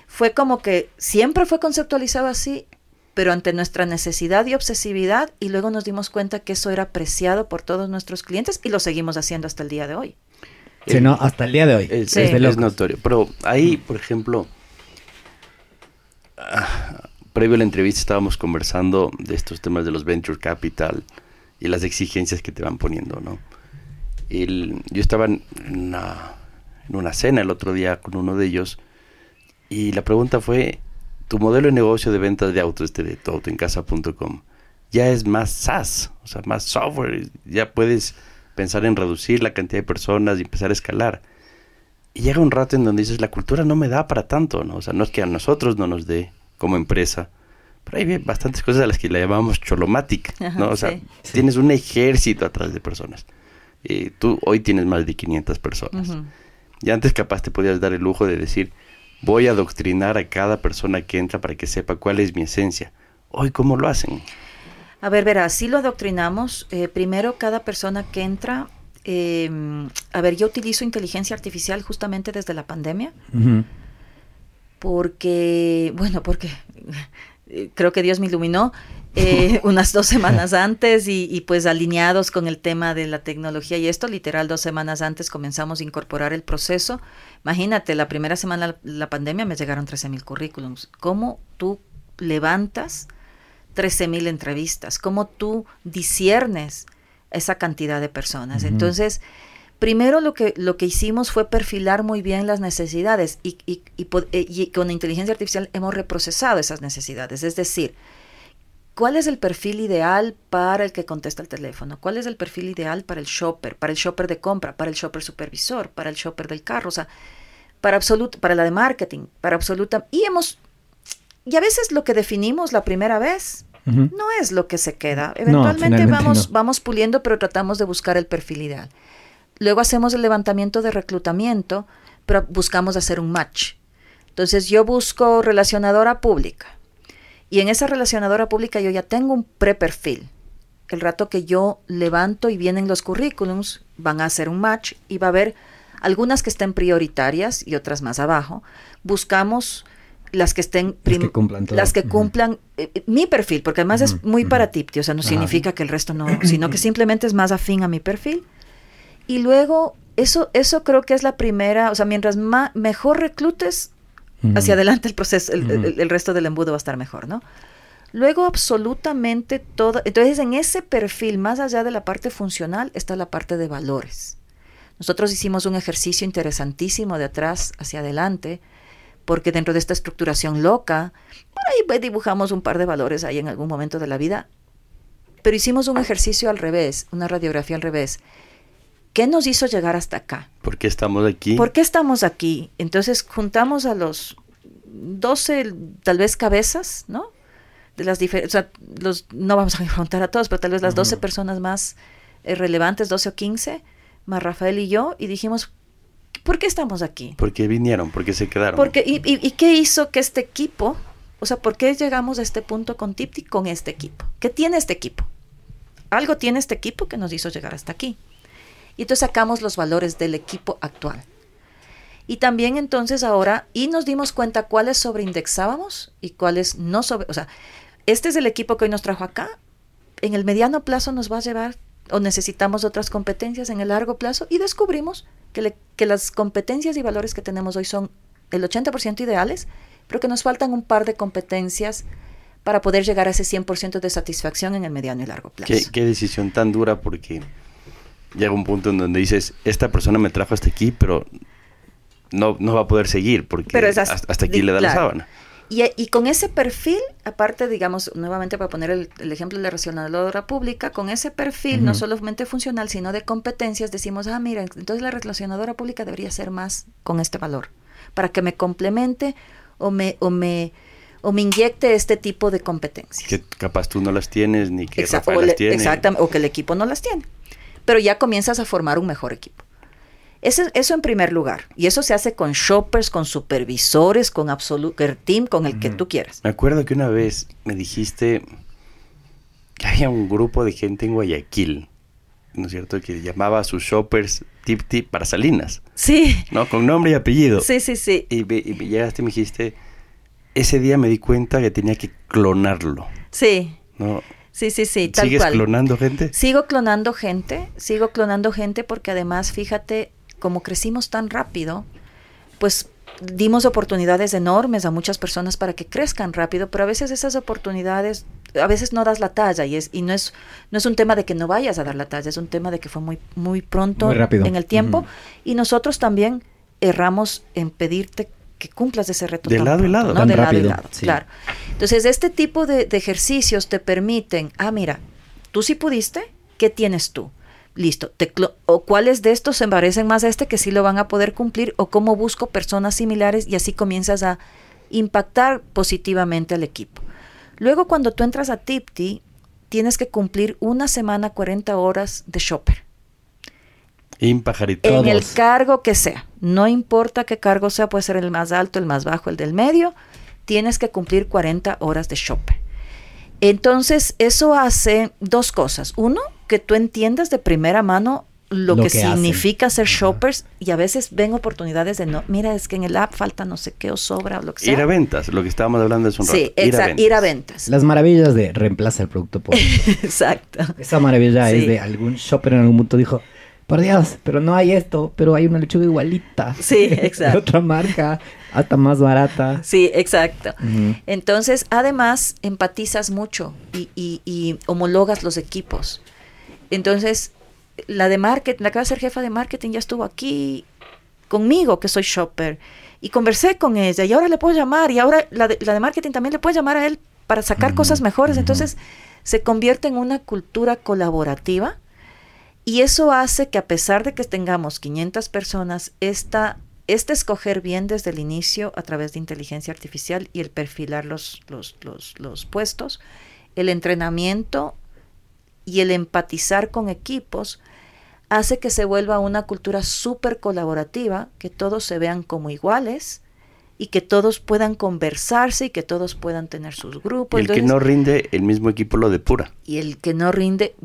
fue como que siempre fue conceptualizado así, pero ante nuestra necesidad y obsesividad, y luego nos dimos cuenta que eso era apreciado por todos nuestros clientes y lo seguimos haciendo hasta el día de hoy. Sí, no, hasta el día de hoy. Es, es notorio. Pero ahí, por ejemplo, ah, previo a la entrevista estábamos conversando de estos temas de los venture capital y las exigencias que te van poniendo, ¿no? yo estaba en una, en una cena el otro día con uno de ellos y la pregunta fue, tu modelo de negocio de ventas de autos, este de tuautoencasa.com, ya es más SaaS, o sea, más software, ya puedes pensar en reducir la cantidad de personas y empezar a escalar. Y llega un rato en donde dices, la cultura no me da para tanto, ¿no? O sea, no es que a nosotros no nos dé como empresa, pero hay bastantes cosas a las que le llamamos cholomatic, ¿no? O sea, tienes un ejército atrás de personas. y tú hoy tienes más de 500 personas. Y antes capaz te podías dar el lujo de decir, voy a adoctrinar a cada persona que entra para que sepa cuál es mi esencia. Hoy, ¿cómo lo hacen? A ver, verás, si lo adoctrinamos. Eh, primero, cada persona que entra, em, a ver, yo utilizo inteligencia artificial justamente desde la pandemia. Porque, bueno, porque creo que Dios me iluminó eh, unas dos semanas antes y, pues alineados con el tema de la tecnología y esto, literal dos semanas antes comenzamos a incorporar el proceso. Imagínate, la primera semana de la pandemia me llegaron 13 mil currículums. ¿Cómo tú levantas 13 mil entrevistas? ¿Cómo tú disiernes esa cantidad de personas? Entonces, primero lo que, lo que hicimos fue perfilar muy bien las necesidades y, y, eh, y, con inteligencia artificial hemos reprocesado esas necesidades. Es decir, ¿cuál es el perfil ideal para el que contesta el teléfono? ¿Cuál es el perfil ideal para el shopper, para el shopper de compra, para el shopper supervisor, para el shopper del carro? O sea, para, absoluto, para la de marketing, para absoluta... Y hemos... Y a veces lo que definimos la primera vez no es lo que se queda. Eventualmente vamos, vamos puliendo, pero tratamos de buscar el perfil ideal. Luego hacemos el levantamiento de reclutamiento, pero buscamos hacer un match. Entonces yo busco relacionadora pública y en esa relacionadora pública yo ya tengo un pre-perfil. El rato que yo levanto y vienen los currículums, van a hacer un match y va a haber algunas que estén prioritarias y otras más abajo. Buscamos las que estén las que cumplan, las que cumplan eh, eh, mi perfil, porque además es muy para Tipti, o sea, no significa que el resto no, sino que simplemente es más afín a mi perfil. Y luego, eso, eso creo que es la primera, o sea, mientras mejor reclutes, hacia adelante el proceso, el, resto del embudo va a estar mejor, ¿no? Luego, absolutamente todo, entonces en ese perfil, más allá de la parte funcional, está la parte de valores. Nosotros hicimos un ejercicio interesantísimo de atrás hacia adelante, porque dentro de esta estructuración loca, por ahí pues, dibujamos un par de valores ahí en algún momento de la vida, pero hicimos un ejercicio al revés, una radiografía al revés. ¿Qué nos hizo llegar hasta acá? ¿Por qué estamos aquí? ¿Por qué estamos aquí? Entonces juntamos a los 12, tal vez cabezas, ¿no? De las diferentes, o sea, los, no vamos a juntar a todos, pero tal vez las 12 personas más eh, relevantes, 12 o 15, más Rafael y yo, y dijimos, ¿Por qué estamos aquí? ¿Por qué vinieron? ¿Por qué se quedaron? Porque, y, y, qué hizo que este equipo, o sea, por qué llegamos a este punto con Tipti con este equipo? ¿Qué tiene este equipo? Algo tiene este equipo que nos hizo llegar hasta aquí. Y entonces sacamos los valores del equipo actual. Y también entonces ahora, y nos dimos cuenta cuáles sobreindexábamos y cuáles no sobre, o sea, este es el equipo que hoy nos trajo acá, en el mediano plazo nos va a llevar o necesitamos otras competencias en el largo plazo y descubrimos que, que las competencias y valores que tenemos hoy son el 80% ideales, pero que nos faltan un par de competencias para poder llegar a ese 100% de satisfacción en el mediano y largo plazo. ¿Qué, decisión tan dura porque llega un punto en donde dices, esta persona me trajo hasta aquí, pero no, no va a poder seguir porque hasta, aquí le da la sábana. Y, con ese perfil, aparte, digamos, nuevamente para poner el, ejemplo de la relacionadora pública, con ese perfil, no solamente funcional, sino de competencias, decimos, ah, mira, entonces la relacionadora pública debería ser más con este valor, para que me complemente o me, o me, o me inyecte este tipo de competencias. Que capaz tú no las tienes, ni que Rafael las tiene. Exactamente, o que el equipo no las tiene. Pero ya comienzas a formar un mejor equipo. Eso, eso en primer lugar. Y eso se hace con shoppers, con supervisores, con absolute team, con el que tú quieras. Me acuerdo que una vez me dijiste que había un grupo de gente en Guayaquil, ¿no es cierto? Que llamaba a sus shoppers Tip Tip para Salinas. Sí. ¿No? Con nombre y apellido. Sí, sí, sí. Y, llegaste y me dijiste, ese día me di cuenta que tenía que clonarlo. Sí. ¿No? Sí, sí, sí. Tal ¿Sigues clonando gente? Sigo clonando gente, sigo clonando gente porque además, fíjate, como crecimos tan rápido, pues dimos oportunidades enormes a muchas personas para que crezcan rápido, pero a veces esas oportunidades, a veces no das la talla y es y no es no es un tema de que no vayas a dar la talla, es un tema de que fue muy muy pronto en el tiempo y nosotros también erramos en pedirte que cumplas ese reto. De lado y lado. De lado y lado, claro. Entonces, este tipo de, de ejercicios te permiten, ah, mira, tú sí pudiste, ¿qué tienes tú? Listo, o cuáles de estos se parecen más a este que sí lo van a poder cumplir o cómo busco personas similares y así comienzas a impactar positivamente al equipo. Luego cuando tú entras a Tipti, tienes que cumplir una semana 40 horas de shopper. En el cargo que sea. No importa qué cargo sea, puede ser el más alto, el más bajo, el del medio. Tienes que cumplir 40 horas de shopper. Entonces, eso hace dos cosas. Uno, que tú entiendas de primera mano lo, que, significa ser shoppers y a veces ven oportunidades de no, mira, es que en el app falta no sé qué o sobra o lo que sea. Ir a ventas, lo que estábamos hablando es un sí, rato. Exacto, ir a ventas. Las maravillas de reemplaza el producto por Exacto. Esa maravilla es de algún shopper en algún punto dijo, por Dios, pero no hay esto, pero hay una lechuga igualita. Sí, exacto. de otra marca, hasta más barata. Sí, exacto. Entonces, además, empatizas mucho y, y, y homologas los equipos. Entonces, la de marketing, la que va a ser jefa de marketing ya estuvo aquí conmigo, que soy shopper, y conversé con ella, y ahora le puedo llamar, y ahora la de, la de marketing también le puedo llamar a él para sacar cosas mejores. Entonces, se convierte en una cultura colaborativa, y eso hace que a pesar de que tengamos 500 personas, esta, este escoger bien desde el inicio a través de inteligencia artificial y el perfilar los, los, los, los puestos, el entrenamiento y el empatizar con equipos hace que se vuelva una cultura súper colaborativa, que todos se vean como iguales y que todos puedan conversarse y que todos puedan tener sus grupos. Y el que no rinde, el mismo equipo lo depura. Y el que no rinde,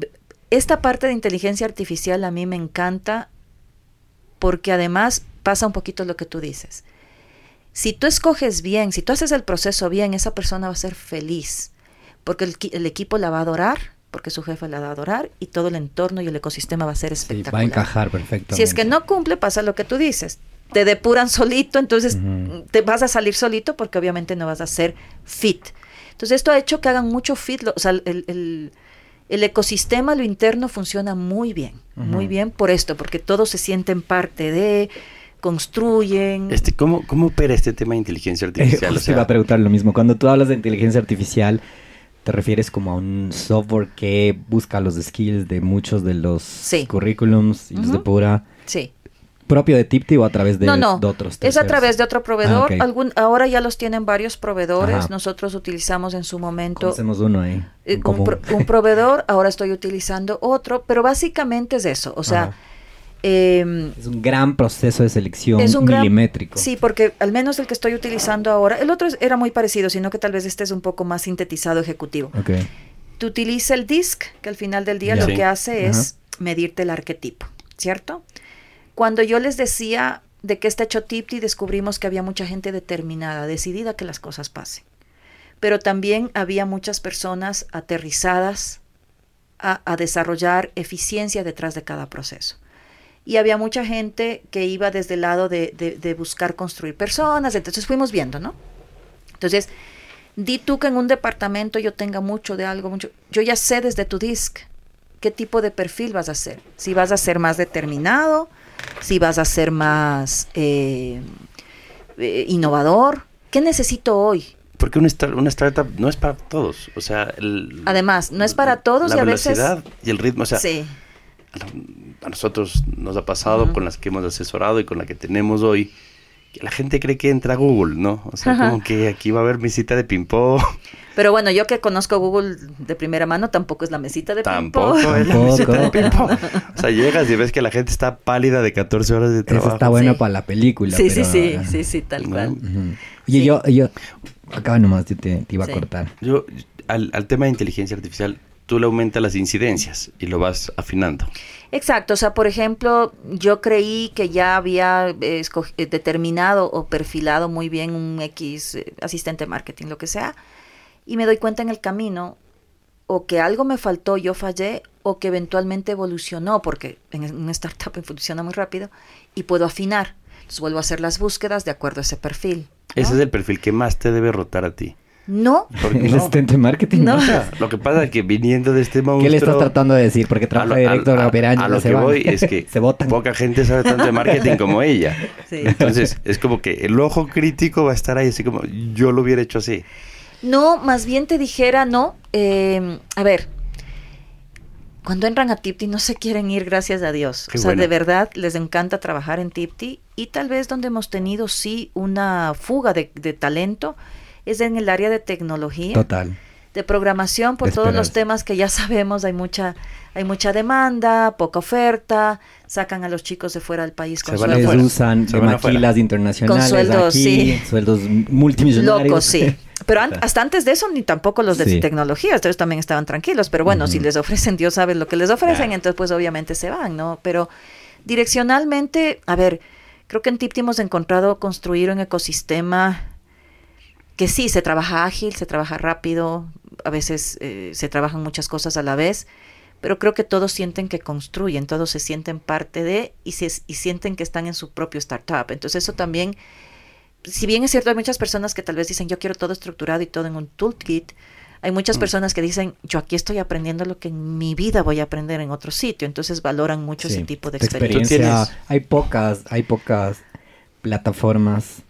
esta parte de inteligencia artificial a mí me encanta porque además pasa un poquito lo que tú dices. Si tú escoges bien, si tú haces el proceso bien, esa persona va a ser feliz, porque el, equipo la va a adorar, porque su jefe la va a adorar y todo el entorno y el ecosistema va a ser espectacular. va a encajar perfectamente. Si es que no cumple, pasa lo que tú dices. Te depuran solito, entonces te vas a salir solito porque obviamente no vas a ser fit. Entonces esto ha hecho que hagan mucho fit, o sea, el, ecosistema, lo interno funciona muy bien, muy bien por esto, porque todos se sienten parte de, construyen. Este, ¿cómo, ¿Cómo opera este tema de inteligencia artificial? o sea, iba a preguntar lo mismo. Cuando tú hablas de inteligencia artificial, ¿te refieres como a un software que busca los skills de muchos de los currículums y los depura? Sí. ¿Propio de Tipti o a través de, no, no, otros? Es a través de otro proveedor. Ah, Algún, ahora ya los tienen varios proveedores. Nosotros utilizamos en su momento. Hacemos uno ahí. Eh, un, un, proveedor, ahora estoy utilizando otro, pero básicamente es eso. O sea. Em, es un gran proceso de selección milimétrico. sí, porque al menos el que estoy utilizando ahora, el otro era muy parecido, sino que tal vez este es un poco más sintetizado ejecutivo. Okay. Tú utilizas el DISC, que al final del día lo que hace es medirte el arquetipo, ¿cierto? Cuando yo les decía de qué está hecho Tipti, descubrimos que había mucha gente determinada, decidida que las cosas pasen. Pero también había muchas personas aterrizadas a desarrollar eficiencia detrás de cada proceso y había mucha gente que iba desde el lado de, buscar construir personas, entonces fuimos viendo, ¿no? Entonces, di tú que en un departamento yo tenga mucho de algo, mucho, yo ya sé desde tu disc qué tipo de perfil vas a hacer, si vas a ser más determinado, si vas a ser más eh, eh, innovador, ¿qué necesito hoy? Porque una, una, startup no es para todos, o sea, además no es para todos y a veces y el ritmo, o sea, sí. a nosotros nos ha pasado con las que hemos asesorado y con la que tenemos hoy, la gente cree que entra a Google, ¿no? O sea, como que aquí va a haber mesita de ping-pong. Pero bueno, yo que conozco Google de primera mano, tampoco es la mesita de Tampoco es la mesita de ping-pong. O sea, llegas y ves que la gente está pálida de 14 horas de trabajo. Eso está bueno para la película. Sí, sí, sí, sí, sí, tal cual. Y yo, yo, acaba nomás, te, te iba a cortar. Yo, al, al tema de inteligencia artificial, tú le aumentas las incidencias y lo vas afinando. Exacto, o sea, por ejemplo, yo creí que ya había eh, eh, determinado o perfilado muy bien un X eh, asistente marketing, lo que sea, y me doy cuenta en el camino o que algo me faltó, yo fallé, o que eventualmente evolucionó, porque en una startup funciona muy rápido, y puedo afinar. Entonces vuelvo a hacer las búsquedas de acuerdo a ese perfil. Ese es el perfil que más te debe rotar a ti. No. El no. asistente marketing. No. lo que pasa es que viniendo de este monstruo... ¿Qué le estás tratando de decir? Porque trabaja directo a, a, a lo que voy es que poca gente sabe tanto de marketing como ella. Entonces, es como que el ojo crítico va a estar ahí, así como yo lo hubiera hecho así. No, más bien te dijera, no. Eh, a ver, cuando entran a Tipti no se quieren ir, gracias a Dios. o sea, de verdad les encanta trabajar en Tipti y tal vez donde hemos tenido sí una fuga de, de talento es en el área de tecnología. Total. De programación, por todos los temas que ya sabemos, hay mucha, hay mucha demanda, poca oferta, sacan a los chicos de fuera del país con sueldos. usan de maquilas internacionales con sueldos, sí. sueldos multimillonarios. Locos, sí. Pero hasta antes de eso, ni tampoco los de tecnología, ustedes también estaban tranquilos, pero bueno, si les ofrecen, Dios sabe lo que les ofrecen, entonces pues obviamente se van, ¿no? Pero direccionalmente, a ver, creo que en TIPT hemos encontrado construir un ecosistema que sí, se trabaja ágil, se trabaja rápido, a veces eh, se trabajan muchas cosas a la vez, pero creo que todos sienten que construyen, todos se sienten parte de y, se, y sienten que están en su propio startup. Entonces eso también, si bien es cierto, hay muchas personas que tal vez dicen, yo quiero todo estructurado y todo en un toolkit, hay muchas mm. personas que dicen, yo aquí estoy aprendiendo lo que en mi vida voy a aprender en otro sitio, entonces valoran mucho ese tipo de experiencia. Hay pocas, hay pocas plataformas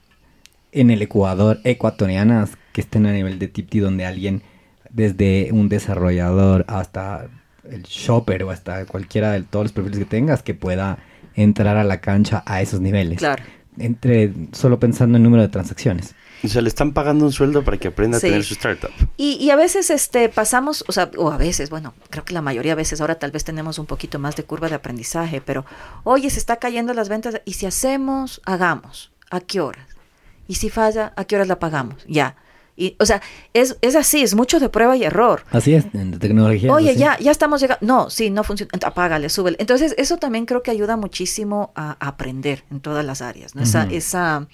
en el Ecuador, ecuatorianas que estén a nivel de Tipti, donde alguien, desde un desarrollador hasta el shopper o hasta cualquiera de todos los perfiles que tengas, que pueda entrar a la cancha a esos niveles. Claro. Entre, solo pensando en número de transacciones. O sea, le están pagando un sueldo para que aprenda a tener su startup. Y, y, a veces este, pasamos, o sea, o a veces, bueno, creo que la mayoría de veces ahora tal vez tenemos un poquito más de curva de aprendizaje, pero oye, se está cayendo las ventas y si hacemos, hagamos. ¿A qué horas? Y si falla, ¿a qué horas la pagamos? Ya. Y, o sea, es, es así, es mucho de prueba y error. Así es, en tecnología. Oye, ya, ya estamos llegando. No, sí, no funciona. Apágale, súbele. Entonces, eso también creo que ayuda muchísimo a, aprender en todas las áreas, ¿no? Esa, esa,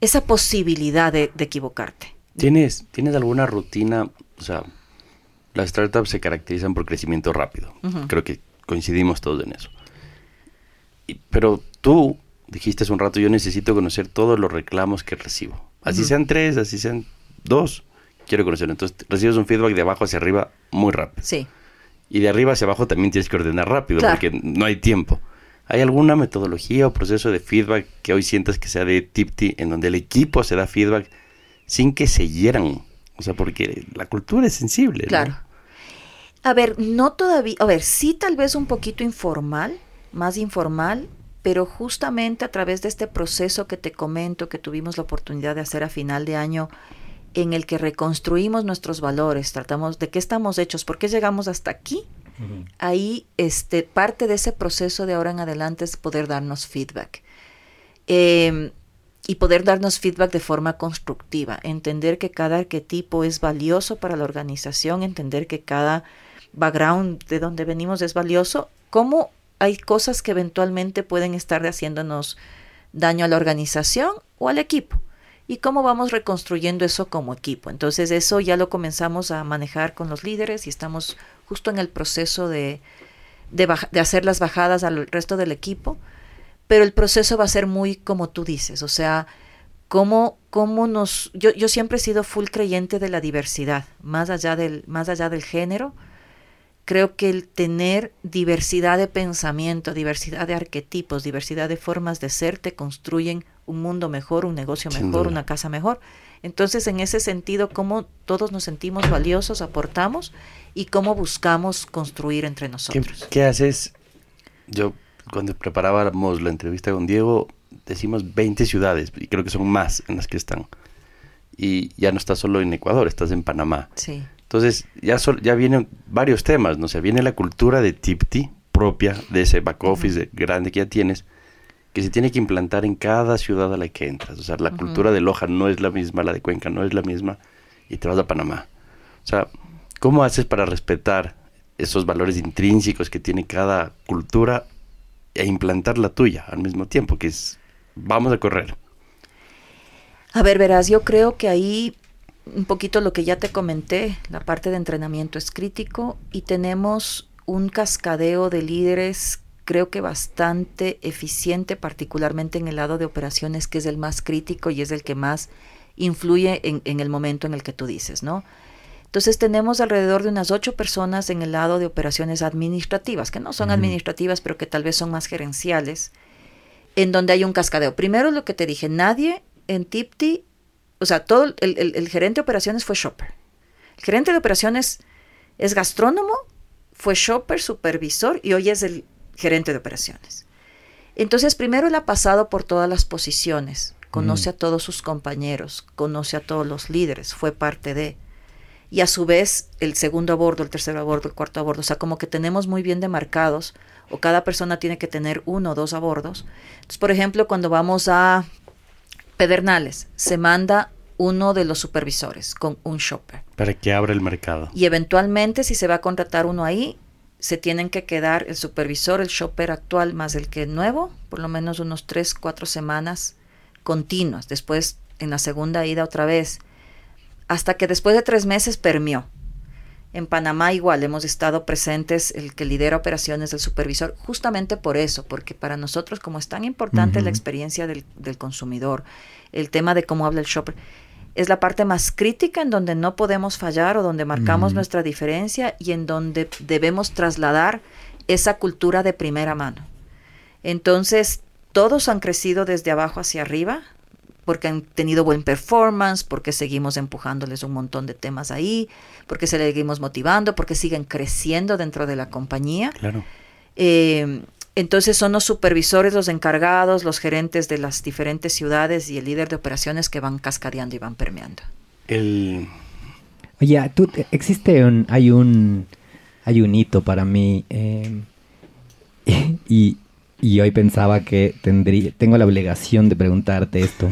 esa posibilidad de, equivocarte. ¿Tienes, ¿Tienes alguna rutina? O sea, las startups se caracterizan por crecimiento rápido. Creo que coincidimos todos en eso. pero tú dijiste hace un rato, yo necesito conocer todos los reclamos que recibo. Así sean tres, así sean dos, quiero conocerlo. Entonces recibes un feedback de abajo hacia arriba muy rápido. Sí. Y de arriba hacia abajo también tienes que ordenar rápido porque no hay tiempo. ¿Hay alguna metodología o proceso de feedback que hoy sientas que sea de Tipti en donde el equipo se da feedback sin que se hieran? O sea, porque la cultura es sensible. Claro. A ver, no todavía, a ver, sí tal vez un poquito informal, más informal, pero justamente a través de este proceso que te comento, que tuvimos la oportunidad de hacer a final de año, en el que reconstruimos nuestros valores, tratamos de qué estamos hechos, por qué llegamos hasta aquí Ahí este, parte de ese proceso de ahora en adelante es poder darnos feedback. Em, y poder darnos feedback de forma constructiva, entender que cada arquetipo es valioso para la organización, entender que cada background de donde venimos es valioso, cómo hay cosas que eventualmente pueden estar haciéndonos daño a la organización o al equipo y cómo vamos reconstruyendo eso como equipo. Entonces eso ya lo comenzamos a manejar con los líderes y estamos justo en el proceso de, de, hacer las bajadas al resto del equipo, pero el proceso va a ser muy como tú dices, o sea, cómo, cómo nos... Yo, yo siempre he sido full creyente de la diversidad, más allá del, más allá del género. Creo que el tener diversidad de pensamiento, diversidad de arquetipos, diversidad de formas de ser, te construyen un mundo mejor, un negocio mejor, una casa mejor. Entonces, en ese sentido, cómo todos nos sentimos valiosos, aportamos y cómo buscamos construir entre nosotros. ¿Qué, haces? Yo, cuando preparábamos la entrevista con Diego, decimos 20 ciudades, y creo que son más en las que están. Y ya no estás solo en Ecuador, estás en Panamá. Sí. Entonces, ya, ya vienen varios temas, ¿no? O sea, viene la cultura de Tipti, propia de ese back office grande que ya tienes que se tiene que implantar en cada ciudad a la que entras. O sea, la cultura de Loja no es la misma, la de Cuenca no es la misma, y te vas a Panamá. O sea, ¿cómo haces para respetar esos valores intrínsecos que tiene cada cultura e implantar la tuya al mismo tiempo? Que es, vamos a correr. A ver, verás, yo creo que ahí un poquito lo que ya te comenté, la parte de entrenamiento es crítico y tenemos un cascadeo de líderes creo que bastante eficiente, particularmente en el lado de operaciones, que es el más crítico y es el que más influye en, el momento en el que tú dices, ¿no? Entonces tenemos alrededor de unas ocho personas en el lado de operaciones administrativas, que no son administrativas, pero que tal vez son más gerenciales, en donde hay un cascadeo. Primero lo que te dije, nadie en Tipti, o sea, todo el, el gerente de operaciones fue shopper. El gerente de operaciones es gastrónomo, fue shopper, supervisor y hoy es el gerente de operaciones. Entonces, primero él ha pasado por todas las posiciones, conoce a todos sus compañeros, conoce a todos los líderes, fue parte de. Y a su vez, el segundo a bordo, el tercero a bordo, el cuarto a bordo, o sea, como que tenemos muy bien demarcados, o cada persona tiene que tener uno o dos a bordos. Entonces, por ejemplo, cuando vamos a Pedernales, se manda uno de los supervisores con un shopper. Para que abra el mercado. Y eventualmente, si se va a contratar uno ahí, se tienen que quedar el supervisor, el shopper actual más el que nuevo, por lo menos unos tres, cuatro semanas continuas. Después, en la segunda ida otra vez, hasta que después de tres meses permió. En Panamá igual hemos estado presentes el que lidera operaciones del supervisor, justamente por eso, porque para nosotros como es tan importante la experiencia del, del consumidor, el tema de cómo habla el shopper, es la parte más crítica en donde no podemos fallar o donde marcamos nuestra diferencia y en donde debemos trasladar esa cultura de primera mano. Entonces, todos han crecido desde abajo hacia arriba porque han tenido buen performance, porque seguimos empujándoles un montón de temas ahí, porque se seguimos motivando, porque siguen creciendo dentro de la compañía. Claro. Eh, entonces son los supervisores, los encargados, los gerentes de las diferentes ciudades y el líder de operaciones que van cascadeando y van permeando. El... Oye, tú, existe un, hay un, hay un hito para mí em, y, hoy pensaba que tendría, tengo la obligación de preguntarte esto,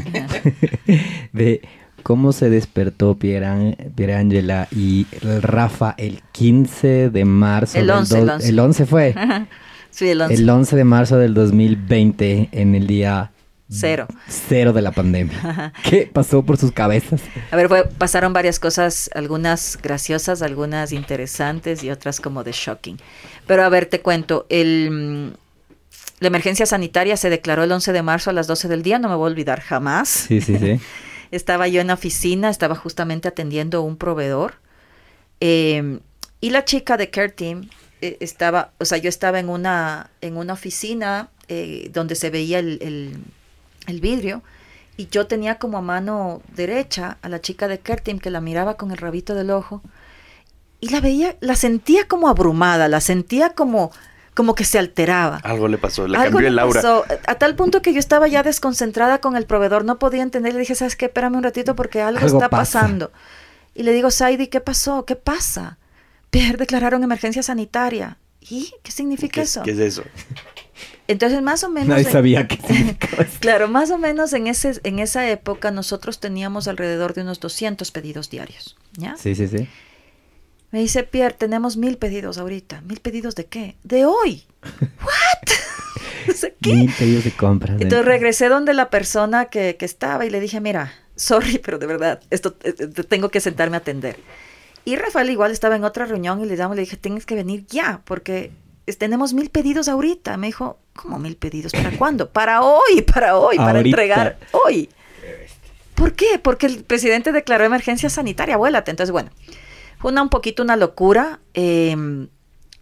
de cómo se despertó Pierangela y Rafa el 15 de marzo. El 11, el 11. el 11 fue. el 11. El 11 de marzo del 2020, en el día Cero. Cero de la pandemia. ¿Qué pasó por sus cabezas? A ver, pasaron varias cosas, algunas graciosas, algunas interesantes y otras como de shocking. Pero a ver, te cuento, el, la emergencia sanitaria se declaró el 11 de marzo a las 12 del día, no me voy a olvidar jamás. Sí, sí, sí. estaba yo en la oficina, estaba justamente atendiendo a un proveedor. Em, y la chica de Care Team eh, estaba, o sea, yo estaba en una, en una oficina eh, donde se veía el el vidrio y yo tenía como a mano derecha a la chica de Kertim que la miraba con el rabito del ojo y la veía, la sentía como abrumada, la sentía como como que se alteraba. Algo le pasó, le cambió el aura. a tal punto que yo estaba ya desconcentrada con el proveedor, no podía entender, le dije, ¿sabes qué? Espérame un ratito porque algo, está pasando. Y le digo, Saidi, ¿qué pasó? ¿Qué pasa? Pierre declararon emergencia sanitaria. ¿Y qué significa eso? ¿Qué es eso? Entonces, más o menos... Nadie sabía que... claro, más o menos en, ese, en esa época nosotros teníamos alrededor de unos 200 pedidos diarios, ¿ya? Sí, sí, sí. Me dice, Pierre, tenemos mil pedidos ahorita. ¿Mil pedidos de qué? De hoy. ¿What? ¿qué? Mil pedidos de compra. Entonces regresé donde la persona que, que, estaba y le dije, mira, sorry, pero de verdad, esto eh, eh, tengo que sentarme a atender. Y Rafael igual estaba en otra reunión y le, damos, le dije, tienes que venir ya, porque tenemos mil pedidos ahorita. Me dijo, ¿cómo mil pedidos? ¿Para cuándo? Para hoy, para hoy, para entregar hoy. ¿Por qué? Porque el presidente declaró emergencia sanitaria, vuélate. Entonces, bueno, fue una un poquito una locura. Em,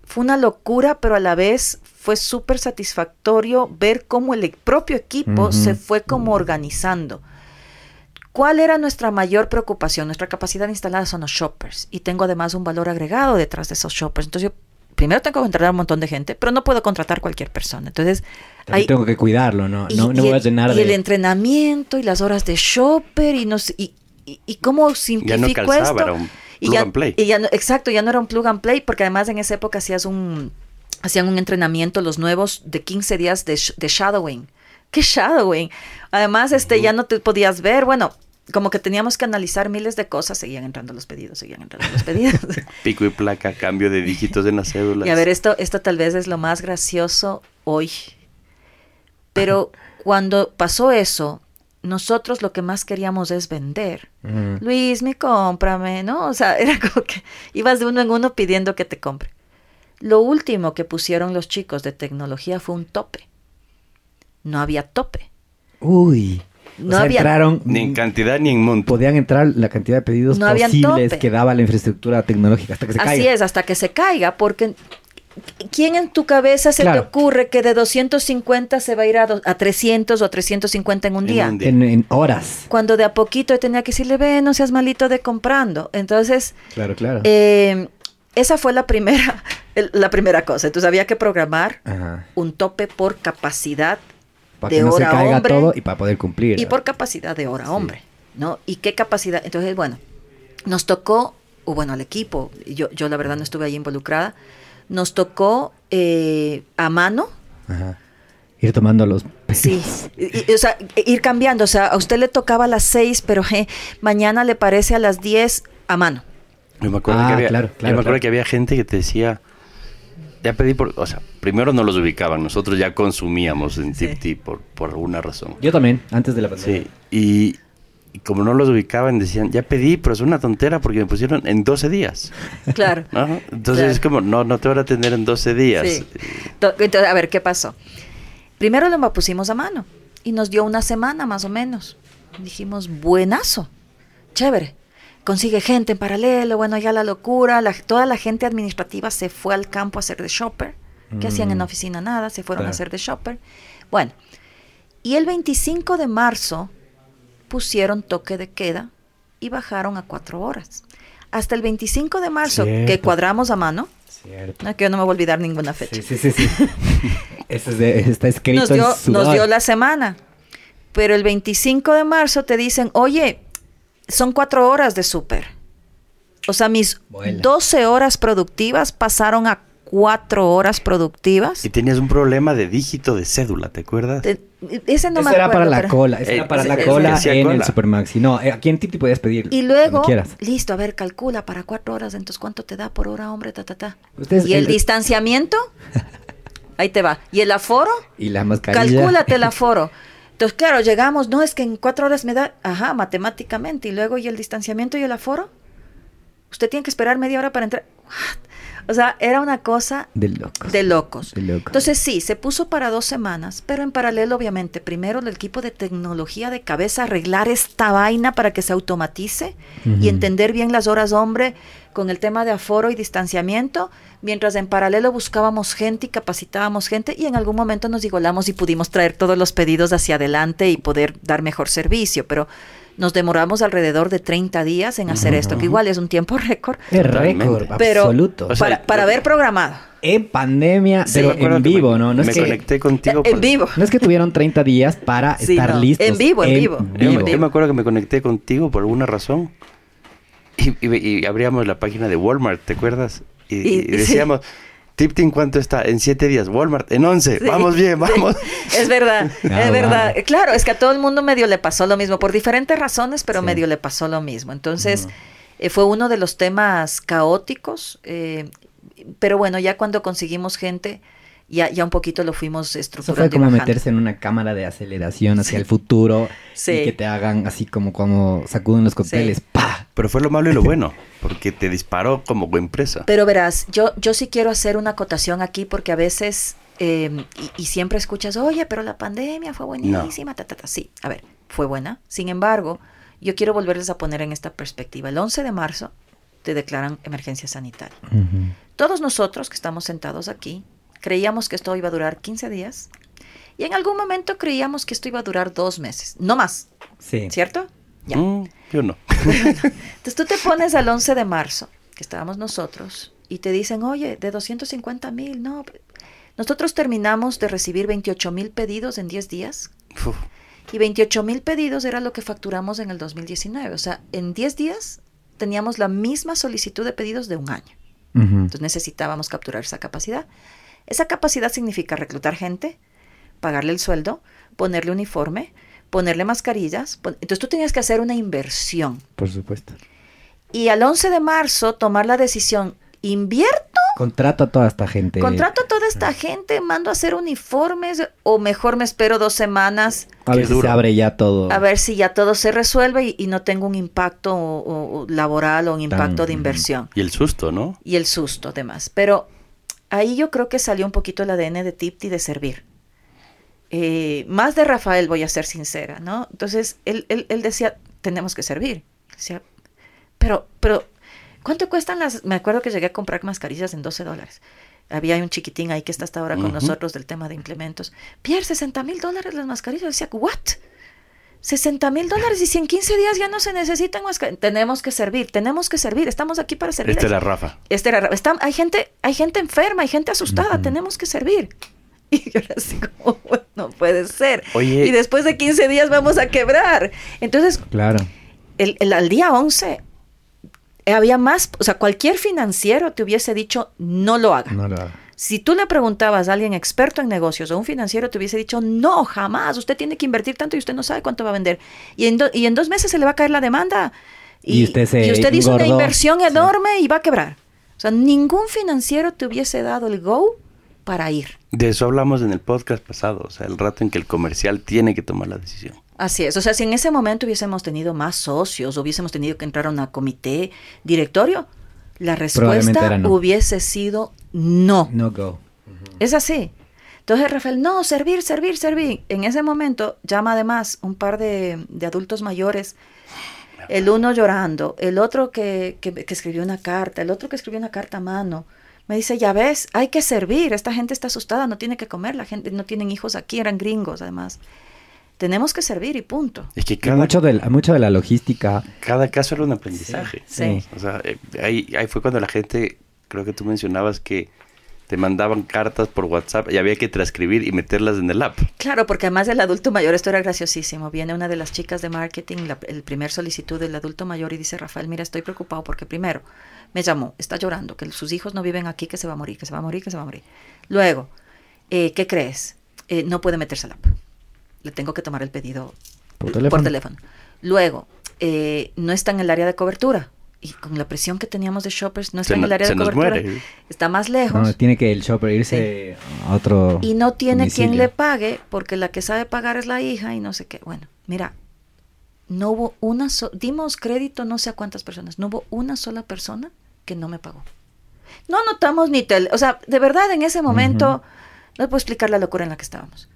fue una locura, pero a la vez fue súper satisfactorio ver cómo el propio equipo se fue como organizando. ¿Cuál era nuestra mayor preocupación? Nuestra capacidad instalada son los shoppers y tengo además un valor agregado detrás de esos shoppers. Entonces yo primero tengo que contratar a un montón de gente, pero no puedo contratar cualquier persona. Entonces, ahí, tengo que cuidarlo, ¿no? no, no voy a llenar y el entrenamiento y las horas de shopper y, no, y, y, cómo simplifico ya esto. Era un plug y and play. Y ya exacto, ya no era un plug and play, porque además en esa época hacías un, hacían un entrenamiento los nuevos de 15 días de, de shadowing. ¿Qué shadowing? Además, este, ya no te podías ver. Bueno, como que teníamos que analizar miles de cosas, seguían entrando los pedidos, seguían entrando los pedidos. Pico y placa, cambio de dígitos en las cédulas. Y a ver, esto, esto tal vez es lo más gracioso hoy. Pero cuando pasó eso, nosotros lo que más queríamos es vender. Mm. Luis, me cómprame, ¿no? O sea, era como que ibas de uno en uno pidiendo que te compre. Lo último que pusieron los chicos de tecnología fue un tope. No había tope. Uy. No entraron, ni en cantidad ni en monto. Podían entrar la cantidad de pedidos posibles que daba la infraestructura tecnológica hasta que se caiga. Así es, hasta que se caiga, porque ¿quién en tu cabeza se te ocurre que de 250 se va a ir a, 300 o 350 en un día? En, horas. Cuando de a poquito tenía que decirle, ve, no seas malito de comprando. Entonces, claro, claro. Eh, esa fue la primera, la primera cosa. Entonces había que programar un tope por capacidad para de que no hora se caiga todo y para poder cumplir. Y por capacidad de hora hombre, ¿no? ¿Y qué capacidad? Entonces, bueno, nos tocó, o bueno, al equipo, yo, yo la verdad no estuve ahí involucrada, nos tocó eh, a mano. Ir tomando los Sí, o sea, ir cambiando. O sea, a usted le tocaba a las 6, pero mañana le parece a las 10 a mano. Yo me acuerdo, que, ah, había, yo me acuerdo que había gente que te decía, ya pedí por, o sea, primero no los ubicaban, nosotros ya consumíamos en TipTip por, por alguna razón. Yo también, antes de la pandemia. Sí, y, como no los ubicaban, decían, ya pedí, pero es una tontera porque me pusieron en 12 días. Claro. Entonces es como, no, no te van a atender en 12 días. Sí. Entonces, a ver, ¿qué pasó? Primero lo pusimos a mano y nos dio una semana más o menos. Dijimos, buenazo, chévere consigue gente en paralelo, bueno, ya la locura, toda la gente administrativa se fue al campo a hacer de shopper, que hacían en la mm. oficina nada, se fueron a hacer de shopper. Bueno, y el 25 de marzo pusieron toque de queda y bajaron a cuatro horas. Hasta el 25 de marzo, que cuadramos a mano, No, que yo no me voy a olvidar ninguna fecha. Sí, sí, sí. Eso está escrito nos dio, nos dio la semana. Pero el 25 de marzo te dicen, oye, son cuatro horas de súper. O sea, mis 12 horas productivas pasaron a cuatro horas productivas. Y tenías un problema de dígito de cédula, ¿te acuerdas? Ese no me era para la cola, ese era eh, para la cola en el Supermaxi. No, eh, aquí en Titi podías pedir. Y luego, listo, a ver, calcula para cuatro horas, entonces ¿cuánto te da por hora, hombre? Ta, ta, ta. ¿Y el, distanciamiento? Ahí te va. ¿Y el aforo? Y la mascarilla. Calcúlate el aforo. Entonces, claro, llegamos, no, es que en cuatro horas me da, ajá, matemáticamente, y luego, ¿y el distanciamiento y el aforo? Usted tiene que esperar media hora para entrar. O sea, era una cosa de locos. De locos. Entonces sí, se puso para dos semanas, pero en paralelo, obviamente, primero el equipo de tecnología de cabeza arreglar esta vaina para que se automatice y entender bien las horas hombre con el tema de aforo y distanciamiento, mientras en paralelo buscábamos gente y capacitábamos gente y en algún momento nos digolamos y pudimos traer todos los pedidos hacia adelante y poder dar mejor servicio, pero nos demoramos alrededor de 30 días en hacer esto, que igual es un tiempo récord. Es récord, pero absoluto. para, para haber programado. En pandemia, pero en vivo, ¿no? no me conecté contigo. En vivo. No es que tuvieron 30 días para estar listos. En vivo, en, vivo. Yo, me acuerdo que me conecté contigo por alguna razón. Y, abríamos la página de Walmart, ¿te acuerdas? Y, decíamos, Tipting, ¿cuánto está? En siete días. Walmart, en once. vamos bien, vamos. Es verdad, ah, es verdad. Claro, es que a todo el mundo medio le pasó lo mismo, por diferentes razones, pero medio le pasó lo mismo. Entonces, eh, fue uno de los temas caóticos, eh, pero bueno, ya cuando conseguimos gente, ya, ya un poquito lo fuimos estructurando. Eso fue como meterse en una cámara de aceleración hacia el futuro y que te hagan así como cuando sacuden los cócteles, ¡pa! Pero fue lo malo y lo bueno, porque te disparó como empresa. Pero verás, yo, yo sí quiero hacer una acotación aquí porque a veces, em, y, siempre escuchas, oye, pero la pandemia fue buenísima, ta, ta, ta. Sí, a ver, fue buena. Sin embargo, yo quiero volverles a poner en esta perspectiva. El 11 de marzo te declaran emergencia sanitaria. Todos nosotros que estamos sentados aquí creíamos que esto iba a durar 15 días y en algún momento creíamos que esto iba a durar dos meses, no más. Sí. ¿Cierto? Ya. Mm, yo no. Entonces tú te pones al 11 de marzo, que estábamos nosotros, y te dicen, oye, de 250 mil, no. Nosotros terminamos de recibir 28 mil pedidos en 10 días. Y 28 mil pedidos era lo que facturamos en el 2019. O sea, en 10 días teníamos la misma solicitud de pedidos de un año. Entonces necesitábamos capturar esa capacidad. Esa capacidad significa reclutar gente, pagarle el sueldo, ponerle uniforme, ponerle mascarillas. Entonces tú tenías que hacer una inversión. Por supuesto. Y al 11 de marzo tomar la decisión, invierto. Contrato a toda esta gente. Contrato a toda esta gente, mando a hacer uniformes o mejor me espero dos semanas. A ver si se abre ya todo. A ver si ya todo se resuelve y, no tengo un impacto laboral o un impacto de inversión. Y el susto, ¿no? Y el susto, además. Pero ahí yo creo que salió un poquito el ADN de Tipti de servir. Eh, más de Rafael, voy a ser sincera, ¿no? Entonces, él, él, él decía, tenemos que servir. Decía, pero, pero, ¿cuánto cuestan las...? Me acuerdo que llegué a comprar mascarillas en 12 dólares. Había un chiquitín ahí que está hasta ahora con nosotros del tema de implementos. Pierre, 60 mil dólares las mascarillas. Decía, ¿what? 60 mil dólares y si en 15 días ya no se necesitan más tenemos que servir, tenemos que servir, estamos aquí para servir. Este era Rafa. Este era Rafa. hay gente, hay gente enferma, hay gente asustada, tenemos que servir. Y yo así como, no puede ser. Y después de 15 días vamos a quebrar. Entonces, claro. El, el, al día 11 había más, o sea, cualquier financiero te hubiese dicho, no lo haga. No lo haga. Si tú le preguntabas a alguien experto en negocios o un financiero, te hubiese dicho, no, jamás, usted tiene que invertir tanto y usted no sabe cuánto va a vender. Y en, y en dos meses se le va a caer la demanda. Y, usted, se usted hizo una inversión enorme y va a quebrar. O sea, ningún financiero te hubiese dado el go para ir. De eso hablamos en el podcast pasado, o sea, el rato en que el comercial tiene que tomar la decisión. Así es, o sea, si en ese momento hubiésemos tenido más socios, hubiésemos tenido que entrar a una comité directorio, la respuesta hubiese sido no. No go. Es así. Entonces Rafael, no, servir, servir, servir. En ese momento llama además un par de, adultos mayores, el uno llorando, el otro que, que, escribió una carta, el otro que escribió una carta a mano. Me dice, ya ves, hay que servir, esta gente está asustada, no tiene que comer, la gente no tienen hijos aquí, eran gringos además tenemos que servir y punto. Es que mucho, de, mucho de la logística. Cada caso era un aprendizaje. Sí. O sea, eh, ahí, ahí fue cuando la gente, creo que tú mencionabas que te mandaban cartas por WhatsApp y había que transcribir y meterlas en el app. Claro, porque además del adulto mayor, esto era graciosísimo. Viene una de las chicas de marketing, el primer solicitud del adulto mayor y dice, Rafael, mira, estoy preocupado porque primero me llamó, está llorando, que sus hijos no viven aquí, que se va a morir, que se va a morir, que se va a morir. Luego, eh, ¿qué crees? Eh, no puede meterse al app le tengo que tomar el pedido por teléfono. Luego, eh, no está en el área de cobertura. y con la presión que teníamos de shoppers, no está en el área de cobertura, está más lejos. No, tiene que el shopper irse a otro. Y no tiene quien le pague, porque la que sabe pagar es la hija y no sé qué. Bueno, mira, no hubo una dimos crédito no sé a cuántas personas, no hubo una sola persona que no me pagó. No notamos ni tel, o sea, de verdad en ese momento no puedo explicar la locura en la que estábamos.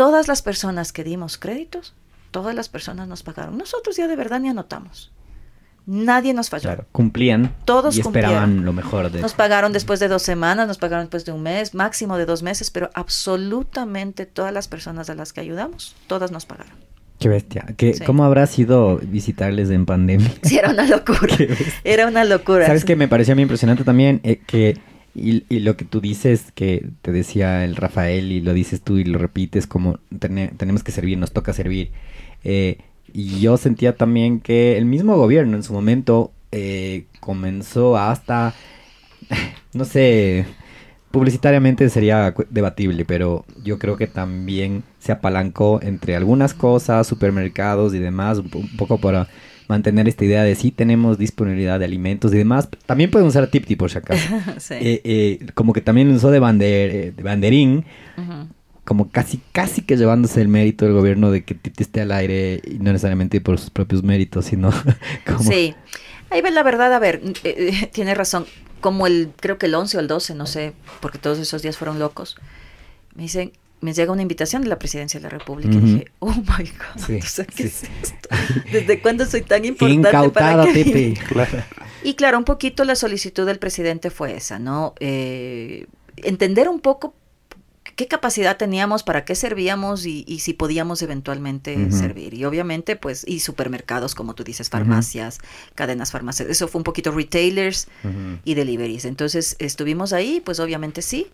Todas las personas que dimos créditos, todas las personas nos pagaron. Nosotros ya de verdad ni anotamos. Nadie nos falló. Claro, cumplían. Todos y esperaban lo mejor de Nos pagaron después de dos semanas, nos pagaron después de un mes, máximo de dos meses, pero absolutamente todas las personas a las que ayudamos, todas nos pagaron. Qué bestia. ¿Qué, ¿Cómo habrá sido visitarles en pandemia? Sí, era una locura. era una locura. ¿Sabes qué me pareció a mí impresionante también? Eh, que, y, lo que tú dices, que te decía el Rafael y lo dices tú y lo repites, como tenemos que servir, nos toca servir. Eh, y yo sentía también que el mismo gobierno en su momento eh, comenzó hasta, no sé, publicitariamente sería debatible, pero yo creo que también se apalancó entre algunas cosas, supermercados y demás, un, poco para mantener esta idea de si tenemos disponibilidad de alimentos y demás. También pueden usar Tipti por si acaso. Eh, eh, como que también usó de, bander, de banderín, como casi, casi que llevándose el mérito del gobierno de que Tipti esté al aire y no necesariamente por sus propios méritos, sino como... Sí. Ahí ves la verdad, a ver, eh, tiene razón como el, creo que el 11 o el 12, no sé, porque todos esos días fueron locos, me dicen, me llega una invitación de la presidencia de la República. Y dije, oh my God, ¿qué es esto? ¿Desde cuándo soy tan importante para que... Y claro, un poquito la solicitud del presidente fue esa, ¿no? Eh, entender un poco qué capacidad teníamos, para qué servíamos y, si podíamos eventualmente servir. Y obviamente, pues, y supermercados, como tú dices, farmacias, cadenas farmacéuticas. Eso fue un poquito retailers y deliveries. Entonces, estuvimos ahí, pues obviamente sí.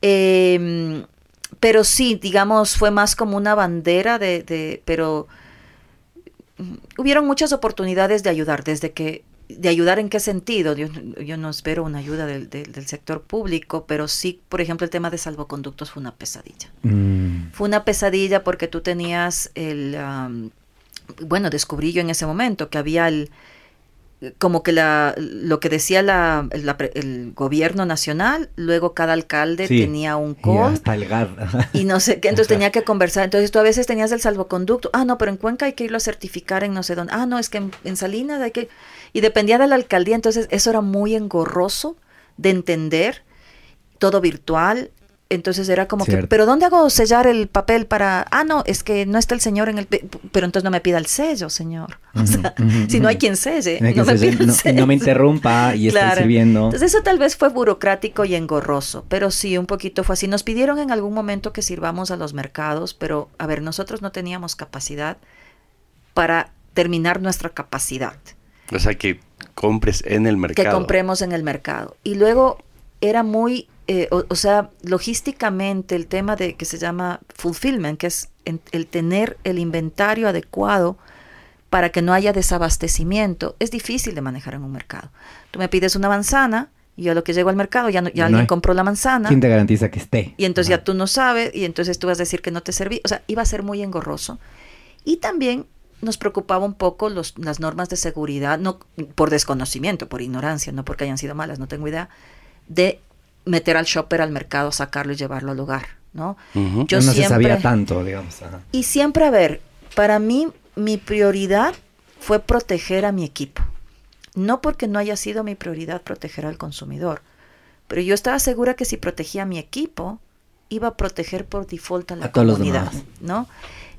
Em, pero sí, digamos, fue más como una bandera de, de pero mm, hubieron muchas oportunidades de ayudar desde que de ayudar en qué sentido. Yo, yo no espero una ayuda del, del, sector público, pero sí, por ejemplo, el tema de salvoconductos fue una pesadilla. Mm. Fue una pesadilla porque tú tenías el, bueno, descubrí yo en ese momento que había el, como que la, lo que decía la, el gobierno nacional, luego cada alcalde tenía un call. Y, y no sé qué, entonces tenía que conversar. Entonces tú a veces tenías el salvoconducto. Ah, no, pero en Cuenca hay que irlo a certificar en no sé dónde. Ah, no, es que en, en Salinas hay que y dependía de la alcaldía, entonces eso era muy engorroso de entender, todo virtual, entonces era como que, pero ¿dónde hago sellar el papel para, ah, no, es que no está el señor en el, pero entonces no me pida el sello, señor. O sea, si no hay quien selle, no, me pida el sello. no me interrumpa y claro. sirviendo. Entonces eso tal vez fue burocrático y engorroso, pero sí, un poquito fue así. Nos pidieron en algún momento que sirvamos a los mercados, pero a ver, nosotros no teníamos capacidad para terminar nuestra capacidad. O sea, que compres en el mercado. Que compremos en el mercado. Y luego era muy, eh, o, sea, logísticamente el tema de que se llama fulfillment, que es el tener el inventario adecuado para que no haya desabastecimiento, es difícil de manejar en un mercado. Tú me pides una manzana, y yo a lo que llego al mercado ya, ya alguien compró la manzana. ¿Quién te garantiza que esté? Y entonces ya tú no sabes, y entonces tú vas a decir que no te serví. O sea, iba a ser muy engorroso. Y también nos preocupaba un poco los, las normas de seguridad, no por desconocimiento, por ignorancia, no porque hayan sido malas, no tengo idea, de meter al shopper al mercado, sacarlo y llevarlo al lugar, ¿no? Yo no se sabía tanto, digamos. Y siempre, a ver, para mí mi prioridad fue proteger a mi equipo. No porque no haya sido mi prioridad proteger al consumidor, pero yo estaba segura que si protegía a mi equipo, iba a proteger por default a la comunidad, ¿no?